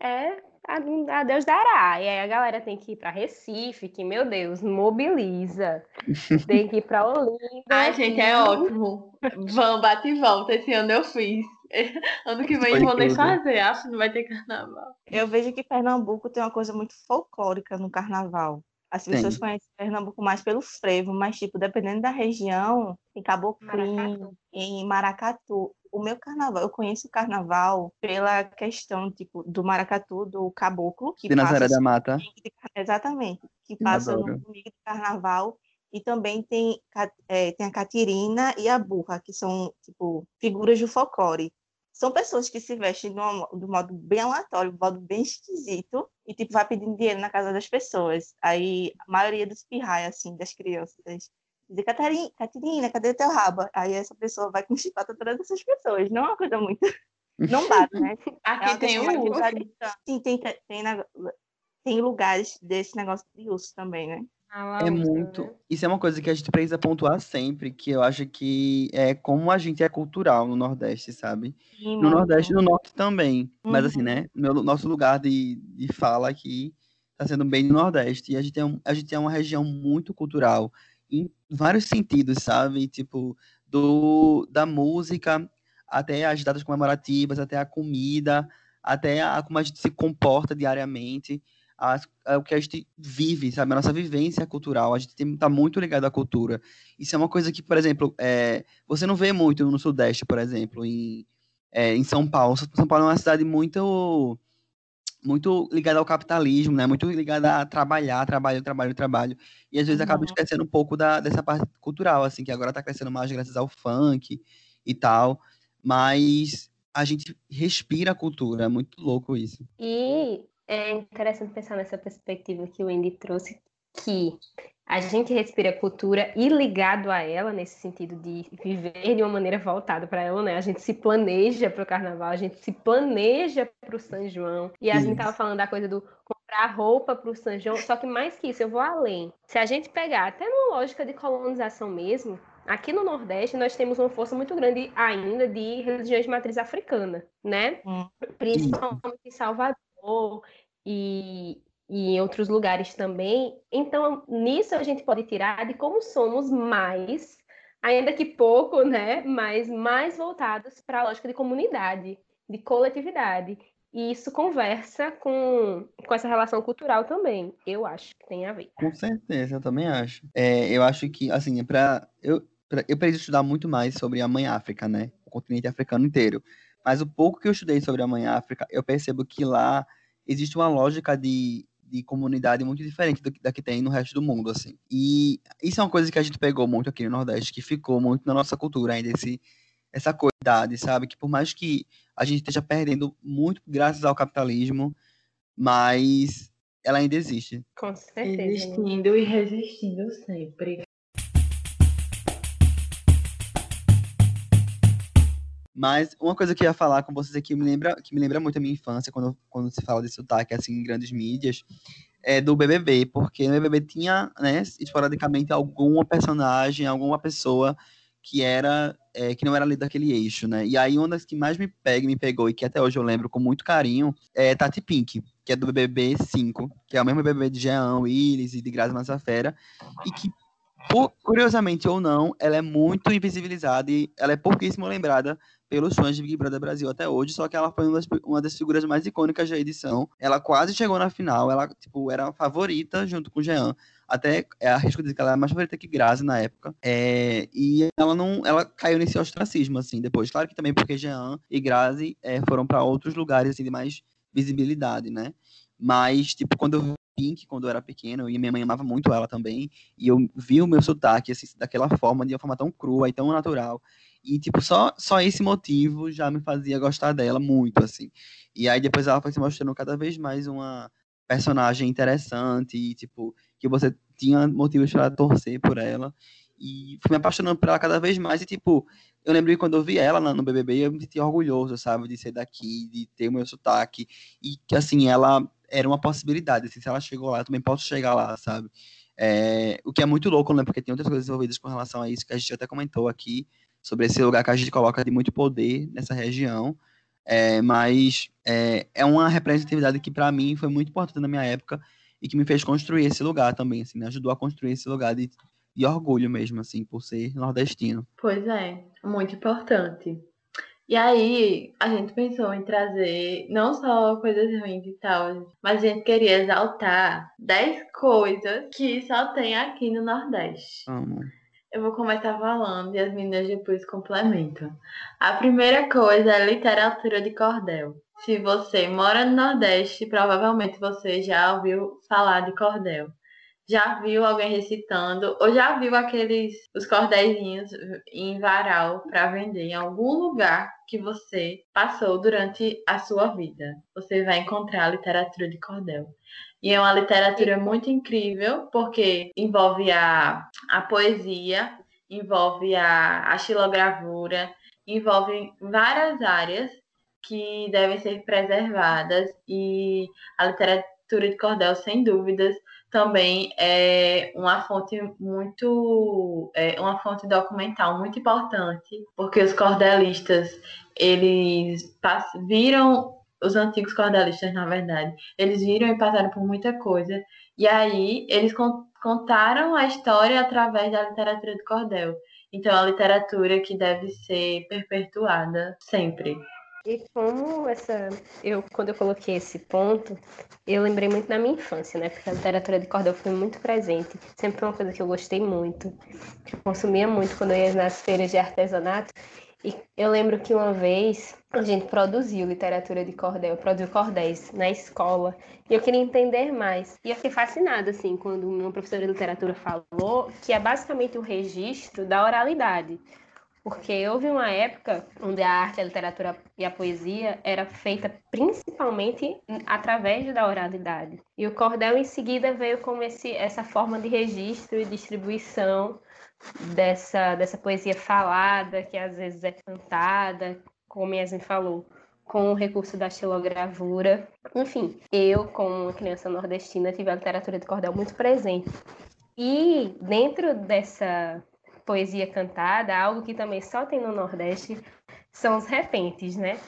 é a, a Deus dará. E aí a galera tem que ir para Recife, que, meu Deus, mobiliza. Tem que ir para Olinda. Ai, gente, é ótimo. Vamos, bate e volta. Esse ano eu fiz. Ano que vem Foi eu vou nem fazer. Acho que não vai ter carnaval. Eu vejo que Pernambuco tem uma coisa muito folclórica no carnaval. As pessoas conhecem Pernambuco mais pelo frevo, mas, tipo, dependendo da região, em Maracatu. em Maracatu. O meu carnaval, eu conheço o carnaval pela questão, tipo, do Maracatu, do caboclo, que De Nazaré passa da Mata. de Exatamente, que passa no domingo de carnaval. E também tem, é, tem a Catirina e a Burra, que são, tipo, figuras do folclore. São pessoas que se vestem de, uma- de um modo bem aleatório, de um modo bem esquisito, e, tipo, vai pedindo dinheiro na casa das pessoas. Aí, a maioria dos pirrai, assim, das crianças, diz, Catarina, Catirina, cadê teu rabo? Aí essa pessoa vai com chibata atrás dessas pessoas. Não é uma coisa muito... Não bate, né? É Aqui uma tem o tradição. Sim, tem, tem, na- tem lugares desse negócio de urso também, né? Ah, É usa, muito. né? Isso é uma coisa que a gente precisa pontuar sempre, que eu acho que é como a gente é cultural no Nordeste, sabe? Sim, No. Nordeste e no Norte também. Mas assim, Uhum. né? Meu, nosso lugar de, de fala aqui tá sendo bem no Nordeste. E a gente, é um, a gente é uma região muito cultural, em vários sentidos, sabe? Tipo, do, da música até as datas comemorativas, até a comida, até a, como a gente se comporta diariamente, as- é o que a gente vive, sabe? A nossa vivência cultural. A gente tem, tá muito ligado à cultura. Isso é uma coisa que, por exemplo, é, você não vê muito no Sudeste, por exemplo, em, é, em São Paulo. São Paulo é uma cidade muito muito ligada ao capitalismo, né? Muito ligada a trabalhar, trabalho, trabalho, trabalho. E às vezes acaba Uhum. esquecendo um pouco da, dessa parte cultural, assim, que agora tá crescendo mais graças ao funk e tal. Mas a gente respira a cultura, é muito louco isso. E é interessante pensar nessa perspectiva que o Andy trouxe, que a gente respira cultura e ligado a ela, nesse sentido de viver de uma maneira voltada para ela, né? A gente se planeja para o carnaval, a gente se planeja para o São João. E a gente estava falando da coisa do comprar roupa para o São João, só que mais que isso, eu vou além. Se a gente pegar até numa lógica de colonização mesmo, aqui no Nordeste nós temos uma força muito grande ainda de religiões de matriz africana, né? Hum. Principalmente em Salvador e, e em outros lugares também. Então, nisso a gente pode tirar de como somos mais ainda que pouco, né, mas mais voltados para a lógica de comunidade, de coletividade. E isso conversa com, com essa relação cultural também. Eu acho que tem a ver. Com certeza, eu também acho. É, eu acho que, assim, é para eu, eu preciso estudar muito mais sobre a Mãe África, né? O continente africano inteiro. Mas o pouco que eu estudei sobre a Mãe África, eu percebo que lá existe uma lógica de, de comunidade muito diferente do, da que tem no resto do mundo, assim. E isso é uma coisa que a gente pegou muito aqui no Nordeste, que ficou muito na nossa cultura ainda, esse, essa coisa, sabe? Que por mais que a gente esteja perdendo muito graças ao capitalismo, mas ela ainda existe. Com certeza. né? Existindo e resistindo sempre. Mas uma coisa que eu ia falar com vocês aqui me lembra, que me lembra muito a minha infância, quando, quando se fala desse sotaque assim, em grandes mídias, é do BBB, porque no BBB tinha, né, esporadicamente alguma personagem, alguma pessoa que era é, que não era ali daquele eixo, né? E aí uma das que mais me pega, me pegou e que até hoje eu lembro com muito carinho é Tati Pink, que é do BBB 5, que é o mesmo BBB de Jean Willis e de Grazi Massafera, e que por- curiosamente ou não, ela é muito invisibilizada e ela é pouquíssimo lembrada pelos fãs de Big Brother Brasil até hoje, só que ela foi uma das, uma das figuras mais icônicas da edição. Ela quase chegou na final, ela tipo, era a favorita junto com o Jean. Até é, arrisco dizer que ela era mais favorita que Grazi na época. É, e ela não. Ela caiu nesse ostracismo, assim, depois. Claro que também porque Jean e Grazi é, foram para outros lugares assim, de mais visibilidade, né? Mas, tipo, quando eu Pink, quando eu era pequeno, e minha mãe amava muito ela também, e eu vi o meu sotaque, assim, daquela forma, de uma forma tão crua e tão natural. E, tipo, só, só esse motivo já me fazia gostar dela muito, assim. E aí depois ela foi se mostrando cada vez mais uma personagem interessante e, tipo, que você tinha motivos para torcer por ela. E fui me apaixonando por ela cada vez mais e, tipo, eu lembro que quando eu vi ela no BBB, eu me senti orgulhoso, sabe, de ser daqui, de ter o meu sotaque. E que, assim, ela era uma possibilidade. Assim, se ela chegou lá, eu também posso chegar lá, sabe? É, o que é muito louco, né? Porque tem outras coisas envolvidas com relação a isso que a gente até comentou aqui, sobre esse lugar que a gente coloca de muito poder nessa região. É, mas é, é uma representatividade que, para mim, foi muito importante na minha época e que me fez construir esse lugar também, assim, me ajudou a construir esse lugar de, de orgulho mesmo, assim, por ser nordestino. Pois é, muito importante. E aí, a gente pensou em trazer não só coisas ruins e tal, mas a gente queria exaltar 10 coisas que só tem aqui no Nordeste. Amo. Eu vou começar falando e as meninas depois complementam. A primeira coisa é literatura de cordel. Se você mora no Nordeste, provavelmente você já ouviu falar de cordel. Já viu alguém recitando ou já viu aqueles os cordéisinhos em varal para vender em algum lugar que você passou durante a sua vida. Você vai encontrar a literatura de cordel. E é uma literatura muito incrível, porque envolve a, a poesia, envolve a, a xilogravura, envolve várias áreas que devem ser preservadas. E a literatura de cordel, sem dúvidas, também é uma fonte muito é uma fonte documental muito importante porque os cordelistas eles viram os antigos cordelistas na verdade eles viram e passaram por muita coisa e aí eles con- contaram a história através da literatura de cordel. Então é uma literatura que deve ser perpetuada sempre E como essa. Eu, quando eu coloquei esse ponto, eu lembrei muito da minha infância, né? Porque a literatura de cordel foi muito presente. Sempre foi uma coisa que eu gostei muito. Que eu consumia muito quando eu ia nas feiras de artesanato. E eu lembro que uma vez a gente produziu literatura de cordel, produziu cordéis na escola. E eu queria entender mais. E eu fiquei fascinada, assim, quando uma professora de literatura falou que é basicamente o registro da oralidade. Porque houve uma época onde a arte, a literatura e a poesia era feita principalmente através da oralidade. E o cordel em seguida veio como esse, essa forma de registro e distribuição dessa, dessa poesia falada, que às vezes é cantada, como Yasmin falou, com o recurso da xilogravura. Enfim, eu, como uma criança nordestina, tive a literatura de cordel muito presente. E dentro dessa poesia cantada, algo que também só tem no Nordeste, são os repentes, né?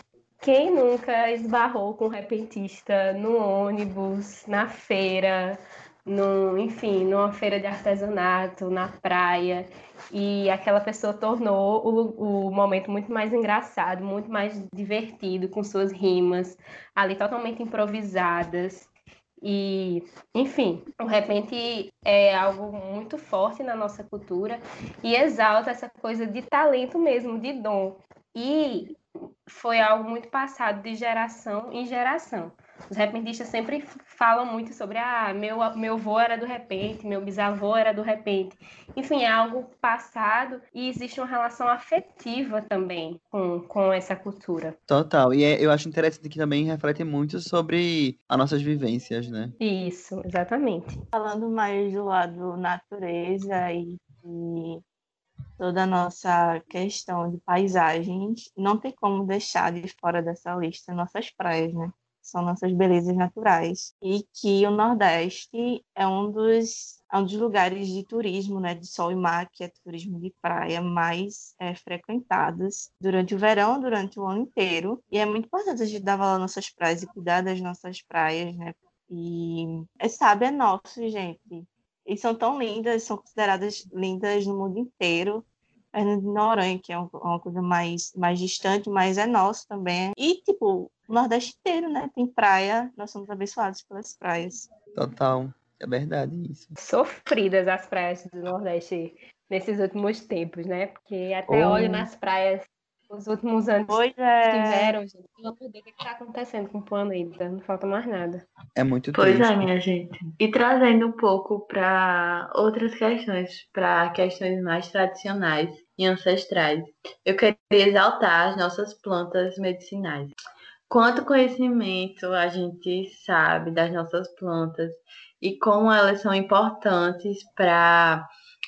Quem nunca esbarrou com um repentista no ônibus, na feira, num, enfim, numa feira de artesanato, na praia, e aquela pessoa tornou o, o momento muito mais engraçado, muito mais divertido, com suas rimas ali totalmente improvisadas. E, enfim, de repente é algo muito forte na nossa cultura e exalta essa coisa de talento mesmo, de dom. E foi algo muito passado de geração em geração. Os repentistas sempre falam muito sobre ah, meu, meu avô era do repente, meu bisavô era do repente. Enfim, é algo passado e existe uma relação afetiva também com, com essa cultura. Total. E é, eu acho interessante que também reflete muito sobre as nossas vivências, né? Isso, exatamente. Falando mais do lado natureza e, e toda a nossa questão de paisagens, não tem como deixar de fora dessa lista nossas praias, né? São nossas belezas naturais. E que o Nordeste é um dos, é um dos lugares de turismo, né, de sol e mar, que é turismo de praia, mais é, frequentados durante o verão, durante o ano inteiro. E é muito importante a gente dar valor às nossas praias e cuidar das nossas praias, né? E é, sabe, é nosso, gente e são tão lindas, são consideradas lindas no mundo inteiro. Fernando de Noronha, que é uma coisa mais, mais distante, mas é nosso também. E, tipo, o Nordeste inteiro, né? Tem praia, nós somos abençoados pelas praias. Total, é verdade isso. Sofridas as praias do Nordeste nesses últimos tempos, né? Porque até oh. olho nas praias os últimos anos pois é. tiveram, gente. Pelo amor de o que está acontecendo com o planeta? Não falta mais nada. É muito Pois triste. é, minha gente. E trazendo um pouco para outras questões, para questões mais tradicionais e ancestrais, eu queria exaltar as nossas plantas medicinais. Quanto conhecimento a gente sabe das nossas plantas e como elas são importantes para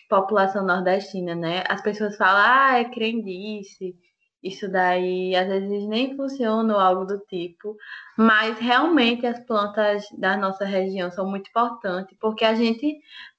população nordestina, né? As pessoas falam, ah, é crendice, isso daí às vezes nem funciona ou algo do tipo, mas realmente as plantas da nossa região são muito importantes, porque a gente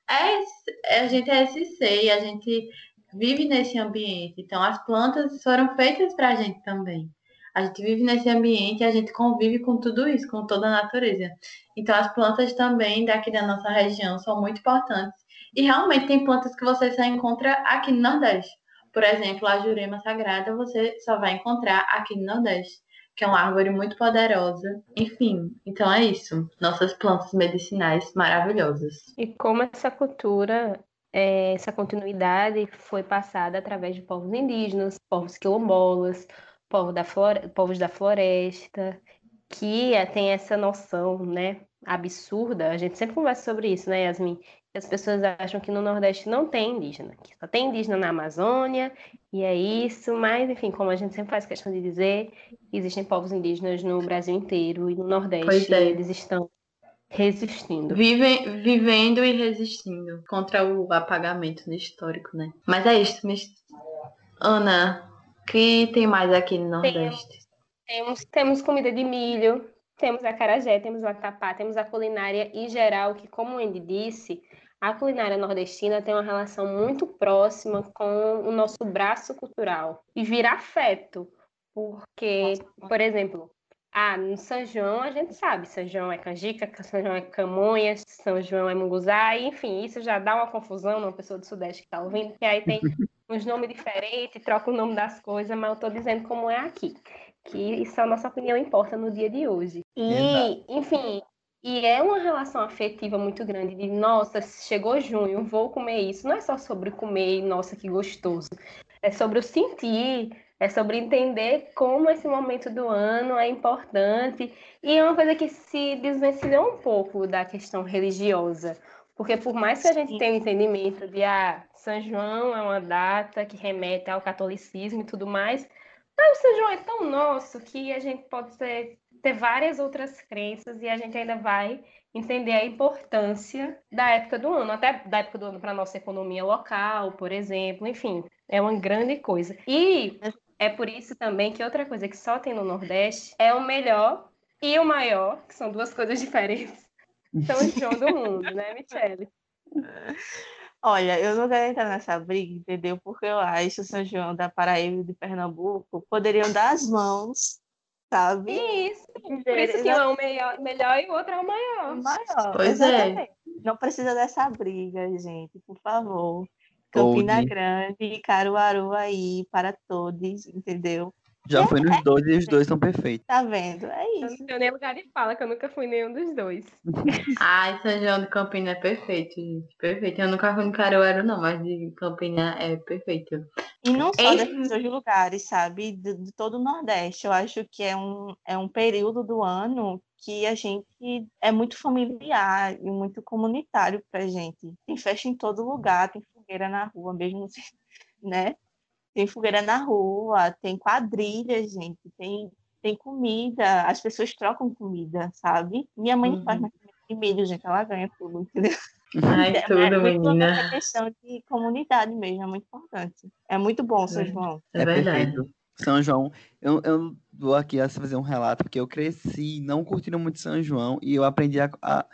é a gente é SC e a gente vive nesse ambiente. Então as plantas foram feitas para a gente também. A gente vive nesse ambiente a gente convive com tudo isso, com toda a natureza. Então as plantas também daqui da nossa região são muito importantes. E realmente tem plantas que você só encontra aqui no Nordeste. Por exemplo, a jurema sagrada você só vai encontrar aqui no Nordeste, que é uma árvore muito poderosa. Enfim, então é isso. Nossas plantas medicinais maravilhosas. E como essa cultura, é, essa continuidade foi passada através de povos indígenas, povos quilombolas, povos da, flore... povos da floresta, que tem essa noção, né, absurda. A gente sempre conversa sobre isso, né, Yasmin? As pessoas acham que no Nordeste não tem indígena, que só tem indígena na Amazônia, e é isso, mas, enfim, como a gente sempre faz questão de dizer, existem povos indígenas no Brasil inteiro e no Nordeste é. eles estão resistindo. Vivem, vivendo e resistindo contra o apagamento histórico, né? Mas é isso, mas... Ana, o que tem mais aqui no Nordeste? Temos, temos comida de milho, temos a carajé, temos o atapá, temos a culinária em geral, que, como o Andy disse, a culinária nordestina tem uma relação muito próxima com o nosso braço cultural e vira afeto, porque, por exemplo, ah, no São João a gente sabe, São João é canjica, São João é camonha, São João é munguzá, enfim, isso já dá uma confusão numa pessoa do Sudeste que está ouvindo, que aí tem uns nomes diferentes, troca o nome das coisas, mas eu estou dizendo como é aqui que isso a nossa opinião importa no dia de hoje. E, Exato. enfim, e é uma relação afetiva muito grande de, nossa, chegou junho, vou comer isso. Não é só sobre comer, nossa, que gostoso. É sobre o sentir, é sobre entender como esse momento do ano é importante. E é uma coisa que se desvencilhou um pouco da questão religiosa. Porque por mais que a gente tenha o um entendimento de, ah, São João é uma data que remete ao catolicismo e tudo mais, mas o São João é tão nosso que a gente pode ter, ter várias outras crenças e a gente ainda vai entender a importância da época do ano, até da época do ano para a nossa economia local, por exemplo, enfim, é uma grande coisa. E é por isso também que outra coisa que só tem no Nordeste é o melhor e o maior, que são duas coisas diferentes, São João do mundo, né, Michele? Olha, eu não quero entrar nessa briga, entendeu? Porque eu acho o São João da Paraíba e de Pernambuco poderiam dar as mãos, sabe? Isso, por isso que um é o melhor, melhor e o outro é o maior. O maior, pois exatamente. é. Não precisa dessa briga, gente, por favor. Campina Pode. Grande e Caruaru aí para todos, entendeu? Já É, foi nos dois e os dois são perfeitos. Tá vendo? É Eu isso. não tenho nem lugar de fala, que eu nunca fui nenhum dos dois. Ai, São João de Campina é perfeito, gente. Perfeito. Eu nunca fui no Caruaru, não, mas de Campina é perfeito. E não só Esse- desses dois lugares, sabe? De, de todo o Nordeste. Eu acho que é um, é um período do ano que a gente é muito familiar e muito comunitário pra gente. Tem festa em todo lugar, tem fogueira na rua, mesmo, né? Tem fogueira na rua, tem quadrilha, gente, tem, tem comida, as pessoas trocam comida, sabe? Minha mãe não faz Uhum. mais comida de milho, gente, ela ganha tudo, entendeu? Ai, É, tudo, é muito menina. essa questão de comunidade mesmo, é muito importante. É muito bom, São É. João. É verdade. perfeito. São João, eu, eu vou aqui a fazer um relato, porque eu cresci não curtindo muito São João e eu aprendi a, a,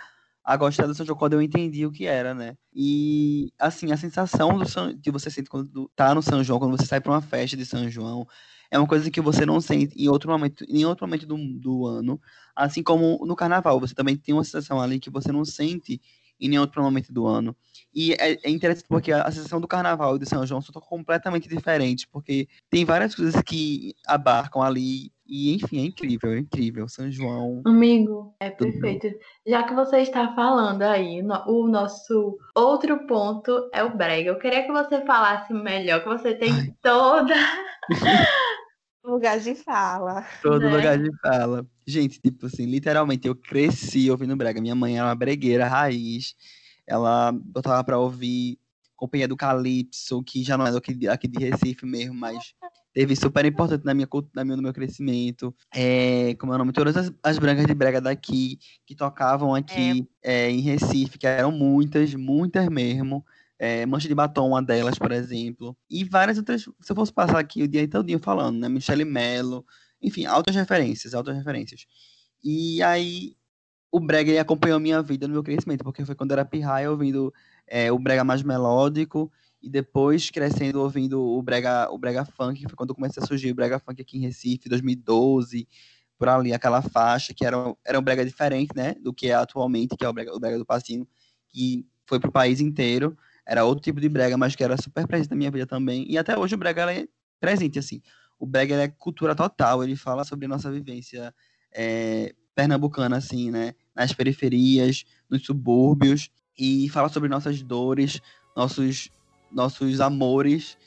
a gostar do São João quando eu entendi o que era, né? E, assim, a sensação do São, que você sente quando tá no São João, quando você sai para uma festa de São João, é uma coisa que você não sente em outro momento, em outro momento do, do ano. Assim como no Carnaval, você também tem uma sensação ali que você não sente em nenhum outro momento do ano. E é, é interessante porque a, a sensação do Carnaval e do São João são completamente diferentes, porque tem várias coisas que abarcam ali. E, enfim, é incrível, é incrível. São João. Amigo, é perfeito. Já que você está falando aí, no- o nosso outro ponto é o brega. Eu queria que você falasse melhor, que você tem toda. Lugar de fala. Todo Né? lugar de fala. Gente, tipo assim, literalmente, eu cresci ouvindo brega. Minha mãe era uma bregueira raiz. Ela botava pra ouvir Companhia do Calypso, que já não é aqui, de- aqui de Recife mesmo, mas teve super importante na minha, cult- na minha, no meu crescimento. É, como é o nome? Todas as, as brancas de brega daqui, que tocavam aqui é, em Recife, que eram muitas, muitas mesmo. É, Mancha de Batom, uma delas, por exemplo. E várias outras, se eu fosse passar aqui o dia todinho falando, né? Michele Mello, enfim, altas referências, altas referências. E aí, o brega ele acompanhou a minha vida no meu crescimento, porque foi quando eu era pirraia ouvindo é, o brega mais melódico, e depois crescendo ouvindo o brega, o brega funk, foi quando comecei a surgir o brega funk aqui em Recife, 2012, por ali, aquela faixa, que era, era um brega diferente, né, do que é atualmente, que é o brega, o brega do passinho, que foi pro país inteiro, era outro tipo de brega, mas que era super presente na minha vida também, e até hoje o brega é presente, assim, o brega é cultura total, ele fala sobre nossa vivência é, pernambucana, assim, né, nas periferias, nos subúrbios, e fala sobre nossas dores, nossos, nossos amores,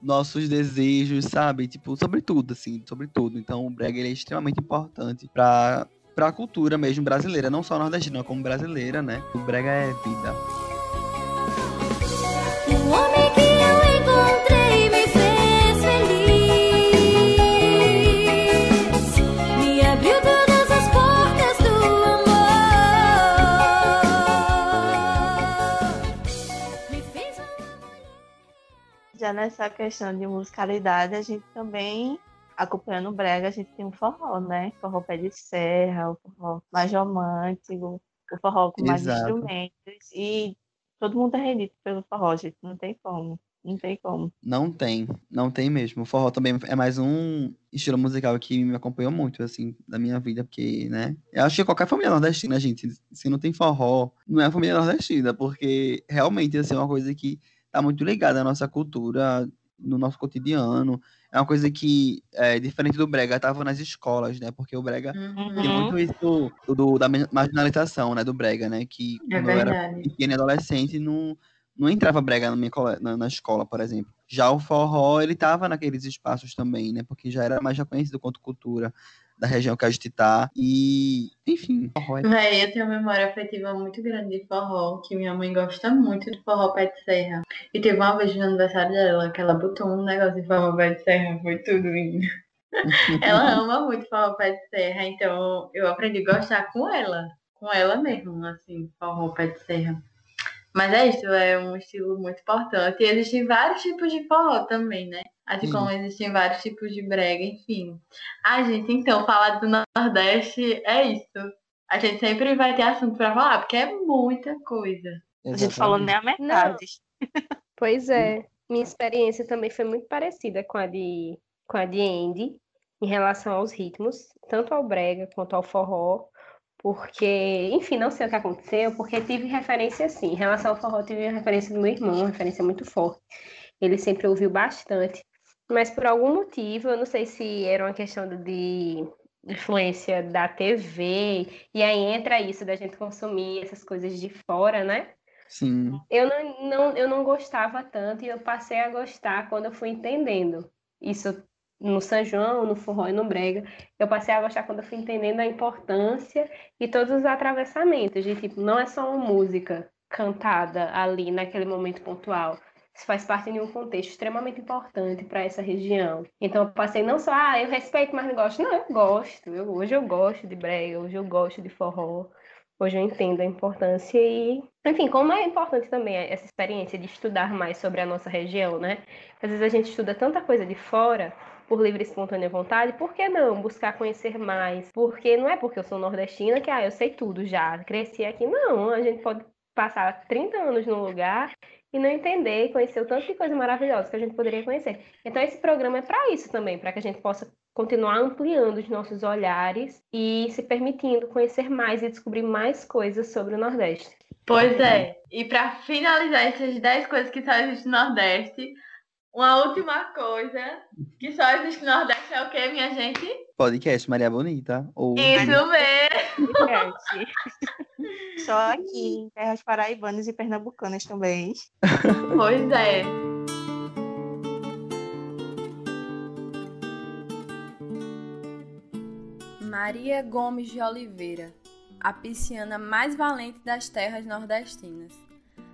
nossos desejos, sabe? Tipo, sobre tudo, assim, sobre tudo. Então, o brega é extremamente importante para para a cultura mesmo brasileira, não só nordestina, como brasileira, né? O brega é vida. Já nessa questão de musicalidade, a gente também, acompanhando o brega, a gente tem um forró, né? Forró pé de serra, o forró mais romântico, o forró com mais Exato. instrumentos. E todo mundo é rendido pelo forró, gente. Não tem como. Não tem como. Não tem, não tem mesmo. O forró também é mais um estilo musical que me acompanhou muito, assim, da minha vida, porque, né? Eu acho que qualquer família nordestina, gente, se não tem forró, não é família nordestina, porque realmente, assim, é uma coisa que tá muito ligada à nossa cultura, no nosso cotidiano. É uma coisa que, é, diferente do brega, tava nas escolas, né? Porque o brega tem Uhum. muito isso do, do- da ma- marginalização, né, do brega, né? Que É quando eu era pequeno e adolescente, não, não entrava brega na minha na, na escola, por exemplo. Já o forró, ele tava naqueles espaços também, né? Porque já era mais reconhecido quanto cultura da região que a gente tá. E, enfim, forró é Véi, eu tenho uma memória afetiva muito grande de forró, que minha mãe gosta muito de forró pé de serra. E teve uma vez no aniversário dela que ela botou um negócio de forró pé de serra, foi tudo, menina. Ela ama muito forró pé de serra, então eu aprendi a gostar com ela, com ela mesmo, assim, forró pé de serra. Mas é isso, é um estilo muito importante. E existem vários tipos de forró também, né? Assim Sim. como existem vários tipos de brega, enfim. Ah, gente, então, falar do Nordeste é isso. A gente sempre vai ter assunto pra falar, porque é muita coisa. A gente falou nem a metade. Pois é, minha experiência também foi muito parecida com a de, com a de Andy, em relação aos ritmos, tanto ao brega quanto ao forró, porque, enfim, não sei o que aconteceu, porque tive referência sim. Em relação ao forró, tive referência do meu irmão, uma referência muito forte. Ele sempre ouviu bastante. Mas por algum motivo, eu não sei se era uma questão de influência da TV, e aí entra isso da gente consumir essas coisas de fora, né? Sim. Eu não, não, eu não gostava tanto e eu passei a gostar quando eu fui entendendo. Isso no São João, no forró e no brega, eu passei a gostar quando eu fui entendendo a importância e todos os atravessamentos de tipo, não é só uma música cantada ali naquele momento pontual. Faz parte de um contexto extremamente importante para essa região. Então eu passei não só, ah, eu respeito, mas não gosto. Não, eu gosto. Eu, hoje eu gosto de brega, hoje eu gosto de forró. Hoje eu entendo a importância e, enfim, como é importante também essa experiência de estudar mais sobre a nossa região, né? Às vezes a gente estuda tanta coisa de fora por livre e espontânea vontade, por que não buscar conhecer mais? Porque não é porque eu sou nordestina que ah, eu sei tudo já, cresci aqui. Não, a gente pode passar 30 anos num lugar e não entender, conhecer o tanto de coisa maravilhosa que a gente poderia conhecer. Então esse programa é para isso também, para que a gente possa continuar ampliando os nossos olhares e se permitindo conhecer mais e descobrir mais coisas sobre o Nordeste. Pois é. E para finalizar essas 10 coisas que só existem no Nordeste, uma última coisa que só existe no Nordeste é o que, minha gente? Podcast Maria Bonita. Ou... Isso mesmo! Só aqui, em terras paraibanas e pernambucanas também. pois é. Maria Gomes de Oliveira, a pisciana mais valente das terras nordestinas.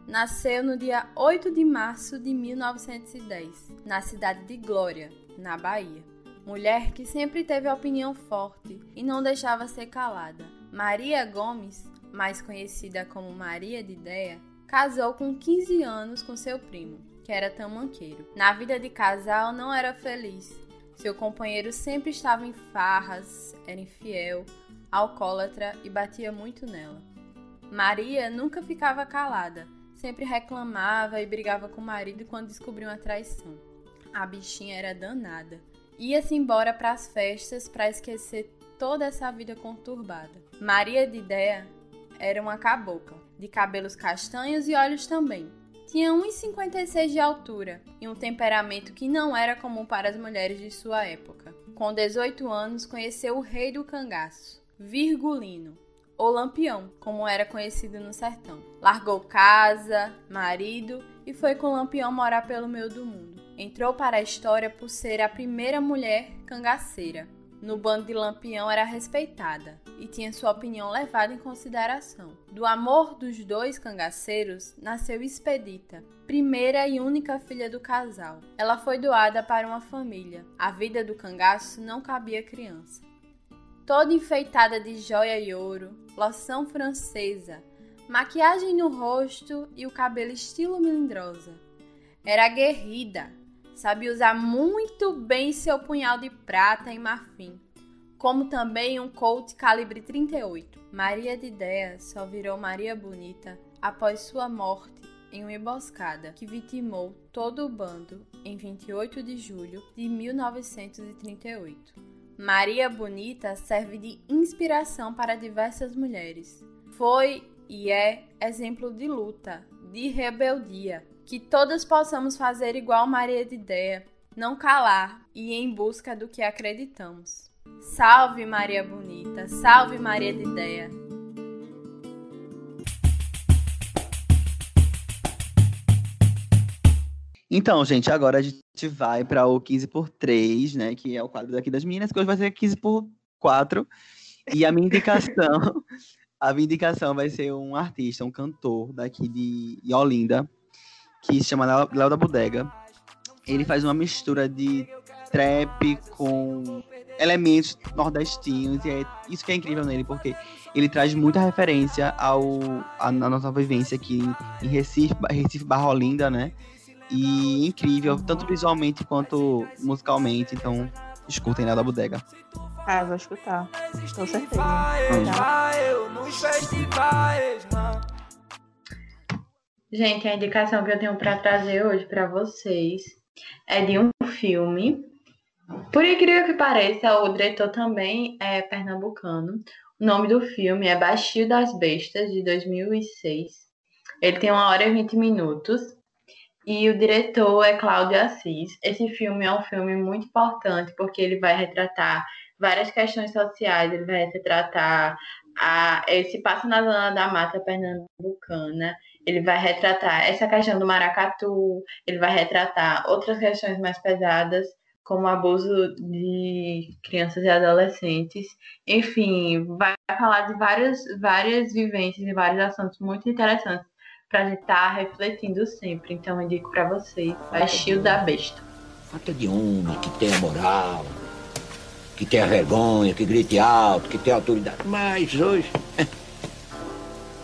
Nasceu no dia 8 de março de 1910, na cidade de Glória, na Bahia. Mulher que sempre teve opinião forte e não deixava ser calada. Maria Gomes, mais conhecida como Maria de Ideia, casou com 15 anos com seu primo, que era tamanqueiro. Na vida de casal não era feliz. Seu companheiro sempre estava em farras, era infiel, alcoólatra e batia muito nela. Maria nunca ficava calada sempre reclamava e brigava com o marido quando descobriu uma traição. A bichinha era danada. Ia-se embora para as festas para esquecer toda essa vida conturbada. Maria de Ideia era uma cabocla, de cabelos castanhos e olhos também. Tinha 1,56 de altura e um temperamento que não era comum para as mulheres de sua época. Com 18 anos, conheceu o rei do cangaço, Virgulino, ou Lampião, como era conhecido no sertão. Largou casa, marido e foi com Lampião morar pelo meio do mundo. Entrou para a história por ser a primeira mulher cangaceira. No bando de Lampião era respeitada e tinha sua opinião levada em consideração. Do amor dos dois cangaceiros nasceu Expedita, primeira e única filha do casal. Ela foi doada para uma família. A vida do cangaço não cabia criança toda enfeitada de joia e ouro, loção francesa, maquiagem no rosto e o cabelo estilo melindrosa. Era aguerrida, sabia usar muito bem seu punhal de prata e marfim, como também um Colt calibre 38. Maria de Ideia só virou Maria Bonita após sua morte em uma emboscada que vitimou todo o bando em 28 de julho de 1938. Maria Bonita serve de inspiração para diversas mulheres. Foi e é exemplo de luta, de rebeldia. Que todas possamos fazer igual Maria de Ideia, não calar e ir em busca do que acreditamos. Salve Maria Bonita, salve Maria de Ideia. Então, gente, agora a gente vai para o 15 por 3, né? Que é o quadro daqui das meninas, que hoje vai ser 15 por 4. E a minha indicação, a minha indicação vai ser um artista, um cantor daqui de Olinda, que se chama Léo da Bodega. Ele faz uma mistura de trap com elementos nordestinos, e é isso que é incrível nele, porque ele traz muita referência ao, à nossa vivência aqui em Recife, Recife Barra Olinda, né? E incrível, tanto visualmente quanto musicalmente. Então, escutem lá da bodega. Ah, vou escutar. Com certeza. Gente, a indicação que eu tenho para trazer hoje para vocês é de um filme. Por incrível que pareça, o diretor também é pernambucano. O O nome do filme é Baixio das Bestas, de 2006. Ele tem uma hora e 20 minutos. E o diretor é Cláudio Assis. Esse filme é um filme muito importante porque ele vai retratar várias questões sociais, ele vai retratar a, ele se passa na zona da mata pernambucana, ele vai retratar essa questão do maracatu, ele vai retratar outras questões mais pesadas, como abuso de crianças e adolescentes. Enfim, vai falar de várias, várias vivências e vários assuntos muito interessantes para a gente estar tá refletindo sempre. Então, eu indico para vocês Baixio da Besta. Falta de homem que tenha moral, que tenha vergonha, que grite alto, que tenha autoridade. Mas hoje.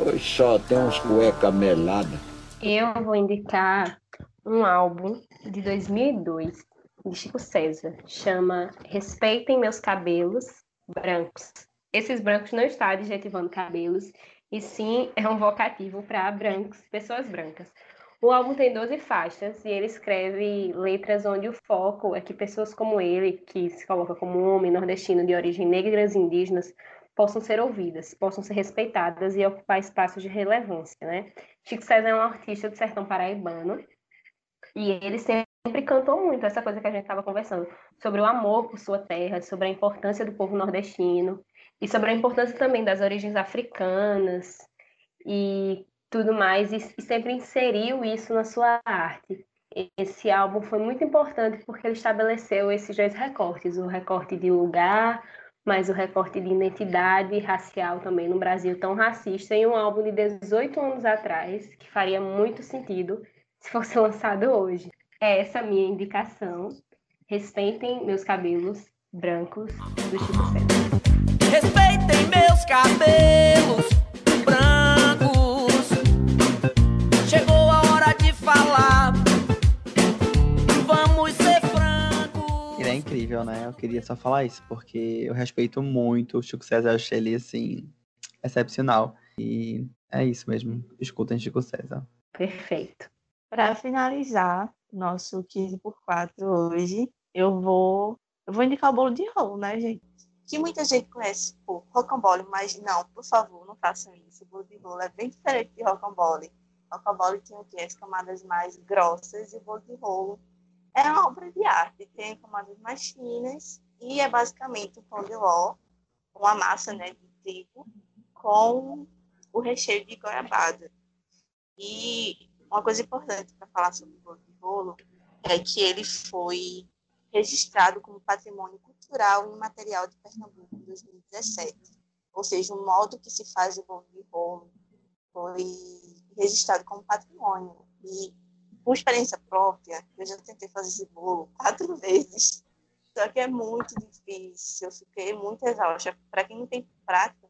Hoje só tem uns cueca melada. Eu vou indicar um álbum de 2002 de Chico César. Chama Respeitem Meus Cabelos Brancos. Esses brancos não estão adjetivando cabelos, e sim é um vocativo para brancos, pessoas brancas. O álbum tem 12 faixas e ele escreve letras onde o foco é que pessoas como ele, que se coloca como homem nordestino de origem negras e indígenas, possam ser ouvidas, possam ser respeitadas e ocupar espaços de relevância, né? Chico César é um artista do sertão paraibano e ele sempre cantou muito essa coisa que a gente estava conversando, sobre o amor por sua terra, sobre a importância do povo nordestino e sobre a importância também das origens africanas e tudo mais, e, e sempre inseriu isso na sua arte. Esse álbum foi muito importante porque ele estabeleceu esses dois recortes, o recorte de lugar, mas o recorte de identidade racial também no Brasil tão racista, em um álbum de 18 anos atrás, que faria muito sentido se fosse lançado hoje. É essa minha indicação. Respeitem meus cabelos brancos do Chico César. Meus cabelos incrível, né? Eu queria só falar isso, porque eu respeito muito o Chico César, eu achei ele, assim, excepcional. E é isso mesmo. Escutem Chico César. Perfeito. Para finalizar nosso 15 por 4 hoje, eu vou eu vou indicar o bolo de rolo, né, gente? Que muita gente conhece por rocambole, mas não, por favor, não façam isso. O bolo de rolo é bem diferente de rocambole. Rocambole tem aqui as camadas mais grossas e o bolo de rolo é uma obra de arte, tem camadas mais finas e é basicamente um pão de ló, uma massa né, de trigo, com o recheio de goiabada. E uma coisa importante para falar sobre o bolo de rolo é que ele foi registrado como patrimônio cultural e imaterial de Pernambuco em 2017. Ou seja, o modo que se faz o bolo de rolo foi registrado como patrimônio. E por experiência própria, eu já tentei fazer esse bolo quatro vezes, só que é muito difícil, eu fiquei muito exausta. Para quem não tem prática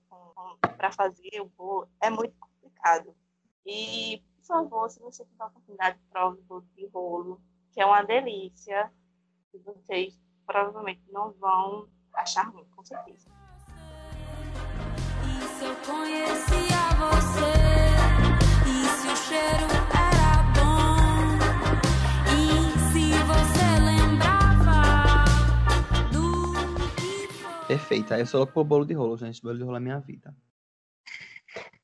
para fazer o bolo, é muito complicado. E, por favor, se você tiver a oportunidade, prove o bolo de rolo, que é uma delícia, e vocês provavelmente não vão achar ruim, com certeza. E se eu conhecia você, e se o cheiro Perfeita. Eu sou louco por bolo de rolo, gente. Bolo de rolo é minha vida.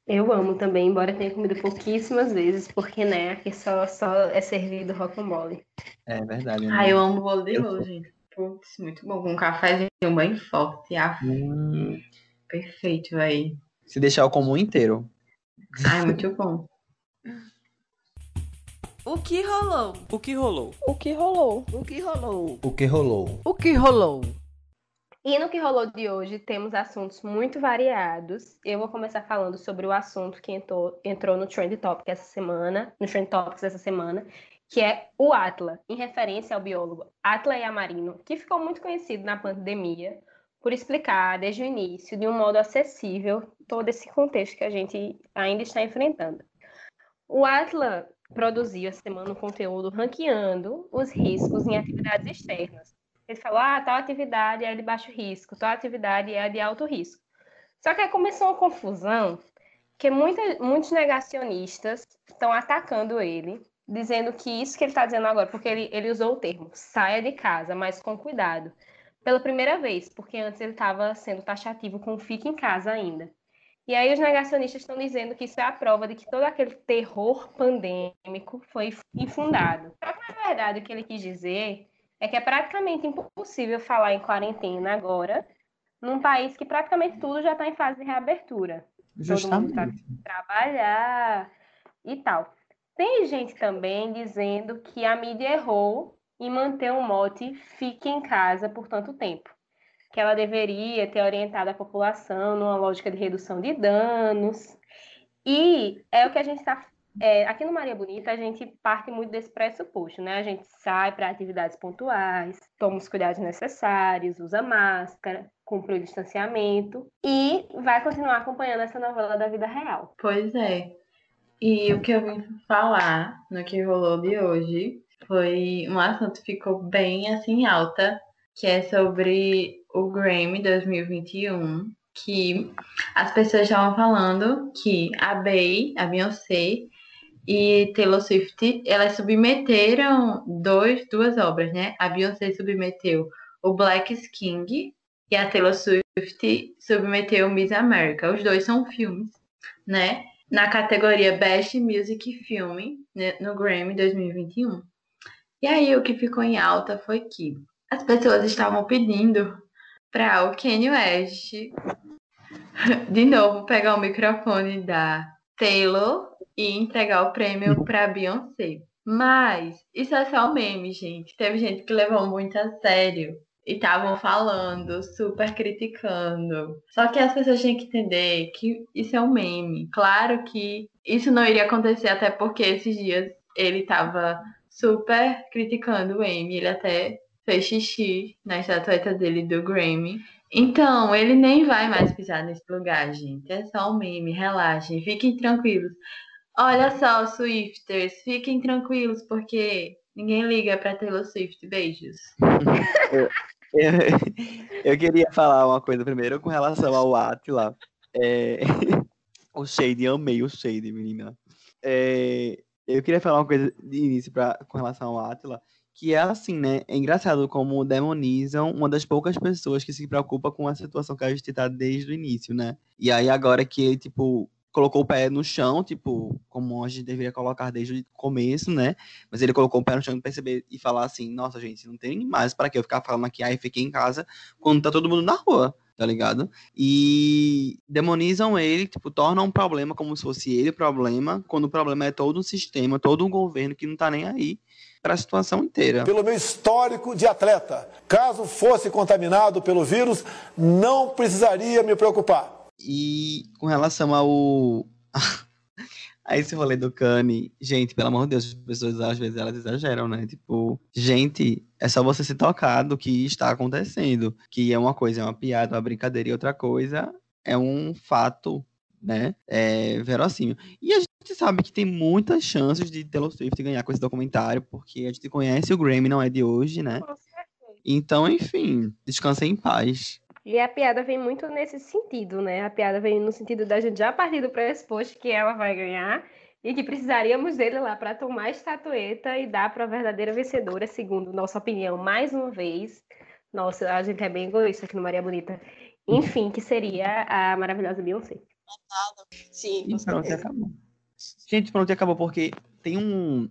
Eu amo também, embora tenha comido pouquíssimas vezes, porque, né, aqui só, só é servido rocambole. É verdade. Né? Ah, eu amo bolo de rolo, gente. Putz, muito bom. Com um cafezinho bem forte. Ah, hum. Perfeito, aí. Se deixar o comum inteiro. Ai, muito bom. O que rolou? O que rolou? O que rolou? O que rolou? O que rolou? O que rolou? E no que rolou de hoje, temos assuntos muito variados. Eu vou começar falando sobre o assunto que entrou, entrou no Trend Topic essa semana, no Trend Topics essa semana, que é o Atla, em referência ao biólogo Atla Yamarino, que ficou muito conhecido na pandemia por explicar desde o início, de um modo acessível, todo esse contexto que a gente ainda está enfrentando. O Atla produziu essa semana um conteúdo ranqueando os riscos em atividades externas, ele falou, ah, tal atividade é de baixo risco, tal atividade é de alto risco. Só que aí começou uma confusão, que muita, muitos negacionistas estão atacando ele, dizendo que isso que ele está dizendo agora, porque ele, ele usou o termo, saia de casa, mas com cuidado. pela primeira vez, porque antes ele estava sendo taxativo com fique em casa ainda. E aí os negacionistas estão dizendo que isso é a prova de que todo aquele terror pandêmico foi infundado. Só que, na verdade, o que ele quis dizer é que é praticamente impossível falar em quarentena agora, num país que praticamente tudo já está em fase de reabertura. Todo mundo está trabalhar e tal. Tem gente também dizendo que a mídia errou em manter o mote fique em casa por tanto tempo. Que ela deveria ter orientado a população numa lógica de redução de danos. E é o que a gente está. É, aqui no Maria Bonita, a gente parte muito desse pressuposto, né? A gente sai para atividades pontuais, toma os cuidados necessários, usa máscara, cumpre o distanciamento e vai continuar acompanhando essa novela da vida real. Pois é. E o que eu vim falar no que rolou de hoje foi um assunto que ficou bem assim alta, que é sobre o Grammy 2021, que as pessoas estavam falando que a Bey, a Beyoncé e Taylor Swift, elas submeteram dois, duas obras, né? A Beyoncé submeteu o Black King e a Taylor Swift submeteu Miss America. Os dois são filmes, né? Na categoria Best Music Film né? no Grammy 2021. E aí o que ficou em alta foi que as pessoas estavam pedindo para o Kanye West de novo pegar o microfone da Taylor e entregar o prêmio para Beyoncé. Mas isso é só meme, gente. Teve gente que levou muito a sério e estavam falando, super criticando. Só que as pessoas têm que entender que isso é um meme. Claro que isso não iria acontecer, até porque esses dias ele estava super criticando o Amy. Ele até fez xixi na estatueta dele do Grammy. Então, ele nem vai mais pisar nesse lugar, gente. É só um meme, relaxem, fiquem tranquilos. Olha só, Swifters, fiquem tranquilos, porque ninguém liga pra Taylor Swift. Beijos. eu, eu, eu, queria falar uma coisa primeiro com relação ao Atila. É, o Shade, amei o Shade, menina. É, eu queria falar uma coisa de início pra, com relação ao Atila, que é assim, né? É engraçado como demonizam uma das poucas pessoas que se preocupa com a situação que a gente tá desde o início, né? E aí agora que tipo, colocou o pé no chão, tipo, como a gente deveria colocar desde o começo, né? Mas ele colocou o pé no chão e perceber e falar assim, nossa, gente, não tem mais para que eu ficar falando aqui, aí fiquei em casa, quando tá todo mundo na rua tá ligado? E demonizam ele, tipo, tornam um problema como se fosse ele o problema, quando o problema é todo um sistema, todo um governo que não tá nem aí para a situação inteira. Pelo meu histórico de atleta, caso fosse contaminado pelo vírus, não precisaria me preocupar. E com relação ao a esse rolê do Kanye, gente, pelo amor de Deus, as pessoas às vezes elas exageram, né? Tipo, gente, é só você se tocar do que está acontecendo. Que é uma coisa, é uma piada, uma brincadeira, e outra coisa é um fato, né? É verossímil. E a gente sabe que tem muitas chances de Taylor Swift ganhar com esse documentário, porque a gente conhece o Grammy, não é de hoje, né? Então, enfim, descansem em paz. E a piada vem muito nesse sentido, né? A piada vem no sentido da gente já partir do pressuposto que ela vai ganhar e que precisaríamos dele lá para tomar a estatueta e dar para a verdadeira vencedora, segundo nossa opinião, mais uma vez. Nossa, a gente é bem egoísta aqui no Maria Bonita. Enfim, que seria a maravilhosa Beyoncé. Sim, e pronto, acabou. Gente, pronto, acabou, porque tem um.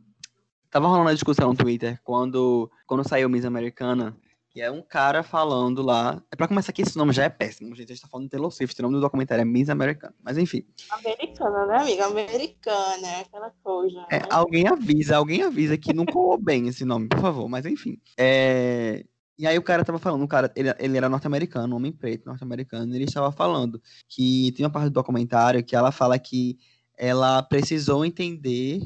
Tava rolando uma discussão no Twitter quando, quando saiu Miss Americana que é um cara falando lá. É pra começar aqui, esse nome já é péssimo, gente. A gente tá falando de Taylor Swift, o nome do documentário é Miss Americana. Mas enfim. Americana, né, amiga? Americana, é aquela coisa. É, né? alguém avisa, alguém avisa que não colou bem esse nome, por favor. Mas enfim. É... E aí o cara tava falando, o cara, ele, ele era norte-americano, um homem preto, norte-americano, e ele estava falando que tem uma parte do documentário que ela fala que ela precisou entender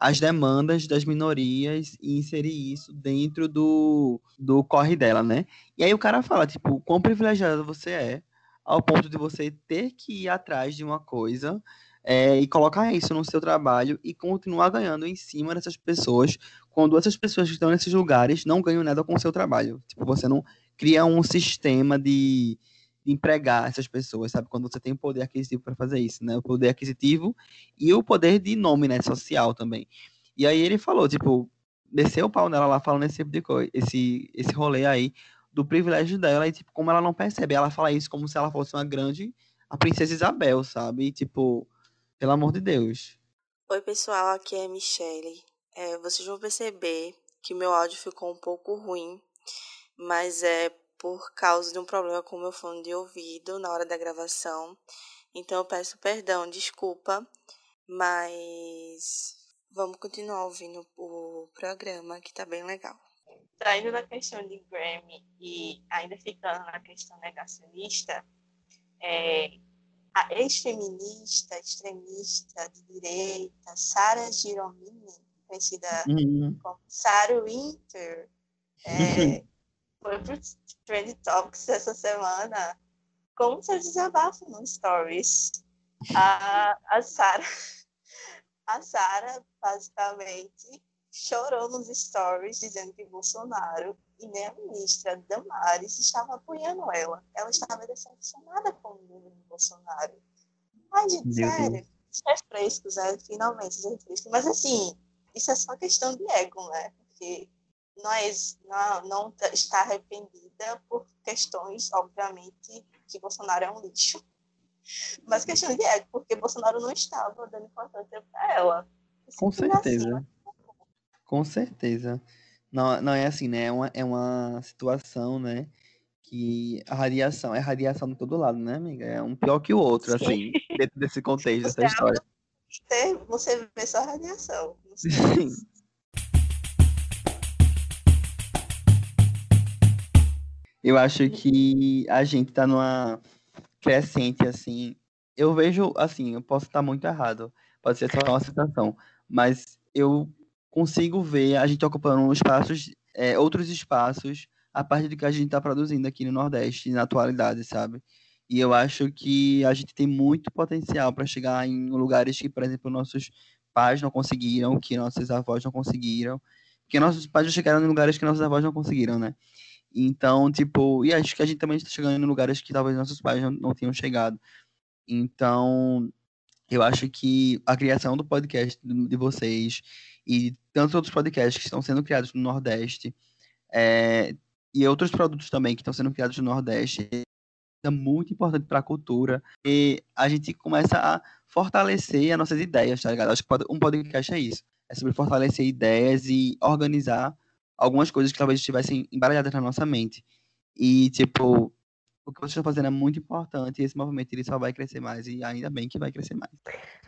as demandas das minorias e inserir isso dentro do, do corre dela, né? E aí o cara fala, tipo, quão privilegiado você é ao ponto de você ter que ir atrás de uma coisa é, e colocar isso no seu trabalho e continuar ganhando em cima dessas pessoas, quando essas pessoas que estão nesses lugares não ganham nada com o seu trabalho. Tipo, você não cria um sistema de, de empregar essas pessoas, sabe? Quando você tem o poder aquisitivo para fazer isso, né? O poder aquisitivo e o poder de nome, né? Social também. E aí ele falou, tipo, desceu o pau nela lá falando esse tipo de coisa, esse, esse rolê aí do privilégio dela e, tipo, como ela não percebe. Ela fala isso como se ela fosse uma grande, a princesa Isabel, sabe? E, tipo, pelo amor de Deus. Oi, pessoal, aqui é a Michelle. É, vocês vão perceber que meu áudio ficou um pouco ruim, mas é por causa de um problema com o meu fone de ouvido na hora da gravação. Então eu peço perdão, desculpa, mas vamos continuar ouvindo o programa que tá bem legal. Saindo da questão de Grammy e ainda ficando na questão negacionista, é, a ex-feminista, extremista de direita, Sarah Giromini, conhecida Uhum. como Sarah Winter, é, foi pro Trend Topics essa semana com seu desabafo no Stories. A, a Sarah, a Sarah basicamente chorou nos stories dizendo que Bolsonaro e nem a ministra Damares estavam apoiando ela. Ela estava decepcionada com o número de Bolsonaro. Ai, gente, sério. Os refrescos, né? Finalmente, os refrescos. Mas assim, isso é só questão de ego, né? Porque nós não, não tá- está arrependida por questões, obviamente, que Bolsonaro é um lixo. Mas questão de ego, porque Bolsonaro não estava dando importância para ela. Com Simples assim. certeza. Com certeza. Não, não é assim, né? É uma, é uma situação, né? Que a radiação é radiação de todo lado, né, amiga? É um pior que o outro, assim, dentro desse contexto, dessa história. Você, vê só a radiação. Sim. Eu acho que a gente tá numa crescente, assim. Eu vejo, assim, eu posso estar muito errado, pode ser só uma sensação, mas eu consigo ver a gente ocupando espaços, é, outros espaços, a partir do que a gente está produzindo aqui no Nordeste, na atualidade, sabe? E eu acho que a gente tem muito potencial para chegar em lugares que, por exemplo, nossos pais não conseguiram, que nossos avós não conseguiram, porque nossos pais já chegaram em lugares que nossos avós não conseguiram, né? Então, tipo, e acho que a gente também está chegando em lugares que talvez nossos pais não, não tenham chegado. Então, eu acho que a criação do podcast de vocês e tantos outros podcasts que estão sendo criados no Nordeste é, e outros produtos também que estão sendo criados no Nordeste é muito importante para a cultura e a gente começa a fortalecer as nossas ideias, tá ligado? Acho que um podcast é isso. É sobre fortalecer ideias e organizar algumas coisas que talvez estivessem embaralhadas na nossa mente. E, tipo, o que vocês estão fazendo é muito importante e esse movimento ele só vai crescer mais e ainda bem que vai crescer mais.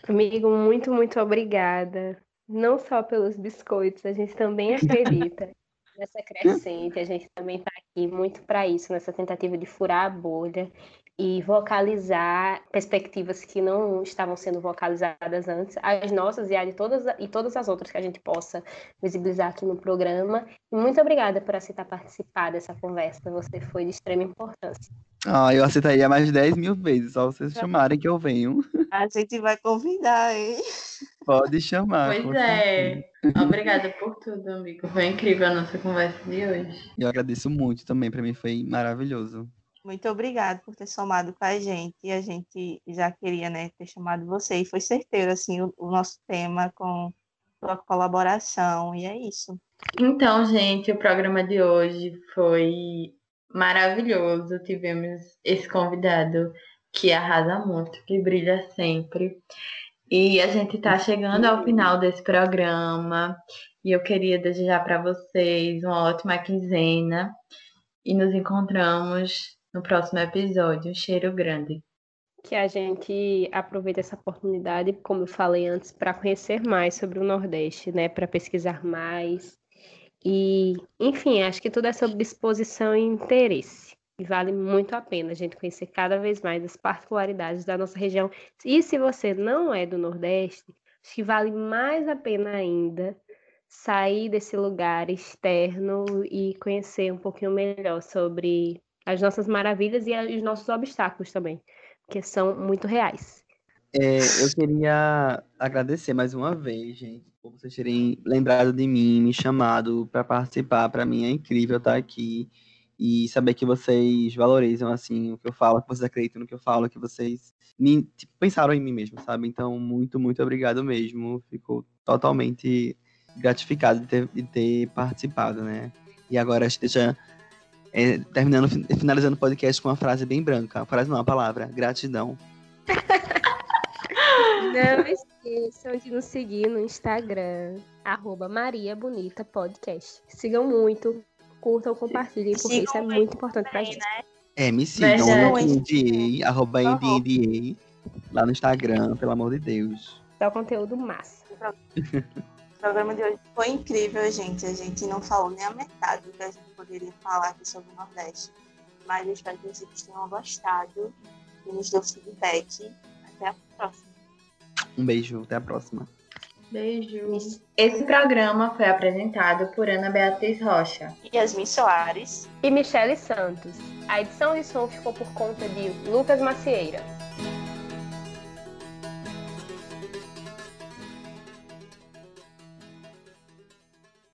Amigo, muito, muito obrigada. Não só pelos biscoitos, a gente também acredita nessa crescente, a gente também está aqui muito para isso, nessa tentativa de furar a bolha e vocalizar perspectivas que não estavam sendo vocalizadas antes, as nossas e, a de todas, e todas as outras que a gente possa visibilizar aqui no programa. E muito obrigada por aceitar participar dessa conversa, você foi de extrema importância. Ah, eu aceitaria mais 10 mil vezes, só vocês chamarem que eu venho. A gente vai convidar, hein? Pode chamar. Pois é. Obrigada por tudo, amigo. Foi incrível a nossa conversa de hoje. Eu agradeço muito também, pra mim foi maravilhoso. Muito obrigado por ter somado com a gente. E a gente já queria, né, ter chamado você. E foi certeiro, assim, o, o nosso tema com sua colaboração. E é isso. Então, gente, o programa de hoje foi maravilhoso. Tivemos esse convidado que arrasa muito, que brilha sempre. E a gente está chegando ao final desse programa. E eu queria desejar para vocês uma ótima quinzena. E nos encontramos no próximo episódio. Um cheiro grande. que a gente aproveite essa oportunidade, como eu falei antes, para conhecer mais sobre o Nordeste, né? Para pesquisar mais. E, enfim, acho que tudo é sobre disposição e interesse. E vale muito a pena a gente conhecer cada vez mais as particularidades da nossa região. E se você não é do Nordeste, acho que vale mais a pena ainda sair desse lugar externo e conhecer um pouquinho melhor sobre as nossas maravilhas e os nossos obstáculos também que são muito reais. É, eu queria agradecer mais uma vez, gente, por vocês terem lembrado de mim, me chamado para participar. Para mim é incrível estar aqui e saber que vocês valorizam assim o que eu falo, que vocês acreditam no que eu falo, que vocês me, tipo, pensaram em mim mesmo, sabe? Então, muito, muito obrigado mesmo. Fico totalmente gratificado de ter, de ter participado, né? E agora acho que deixa É, terminando, finalizando o podcast com uma frase bem branca. Frase não, a palavra. Gratidão. Não esqueçam de nos seguir no Instagram, arroba Maria Bonita Podcast. Sigam muito, curtam, compartilhem, porque Sigam isso é muito importante pra gente. É, me sigam no NDA, arroba NDA, lá no Instagram, pelo amor de Deus. É o conteúdo massa. O programa de hoje foi incrível, gente. A gente não falou nem a metade do que a gente poderia falar aqui sobre o Nordeste. Mas eu espero que vocês tenham gostado e nos deu feedback. Até a próxima. Um beijo, até a próxima. Beijo. Esse programa foi apresentado por Ana Beatriz Rocha. Yasmin Soares. E Michele Santos. A edição de som ficou por conta de Lucas Macieira.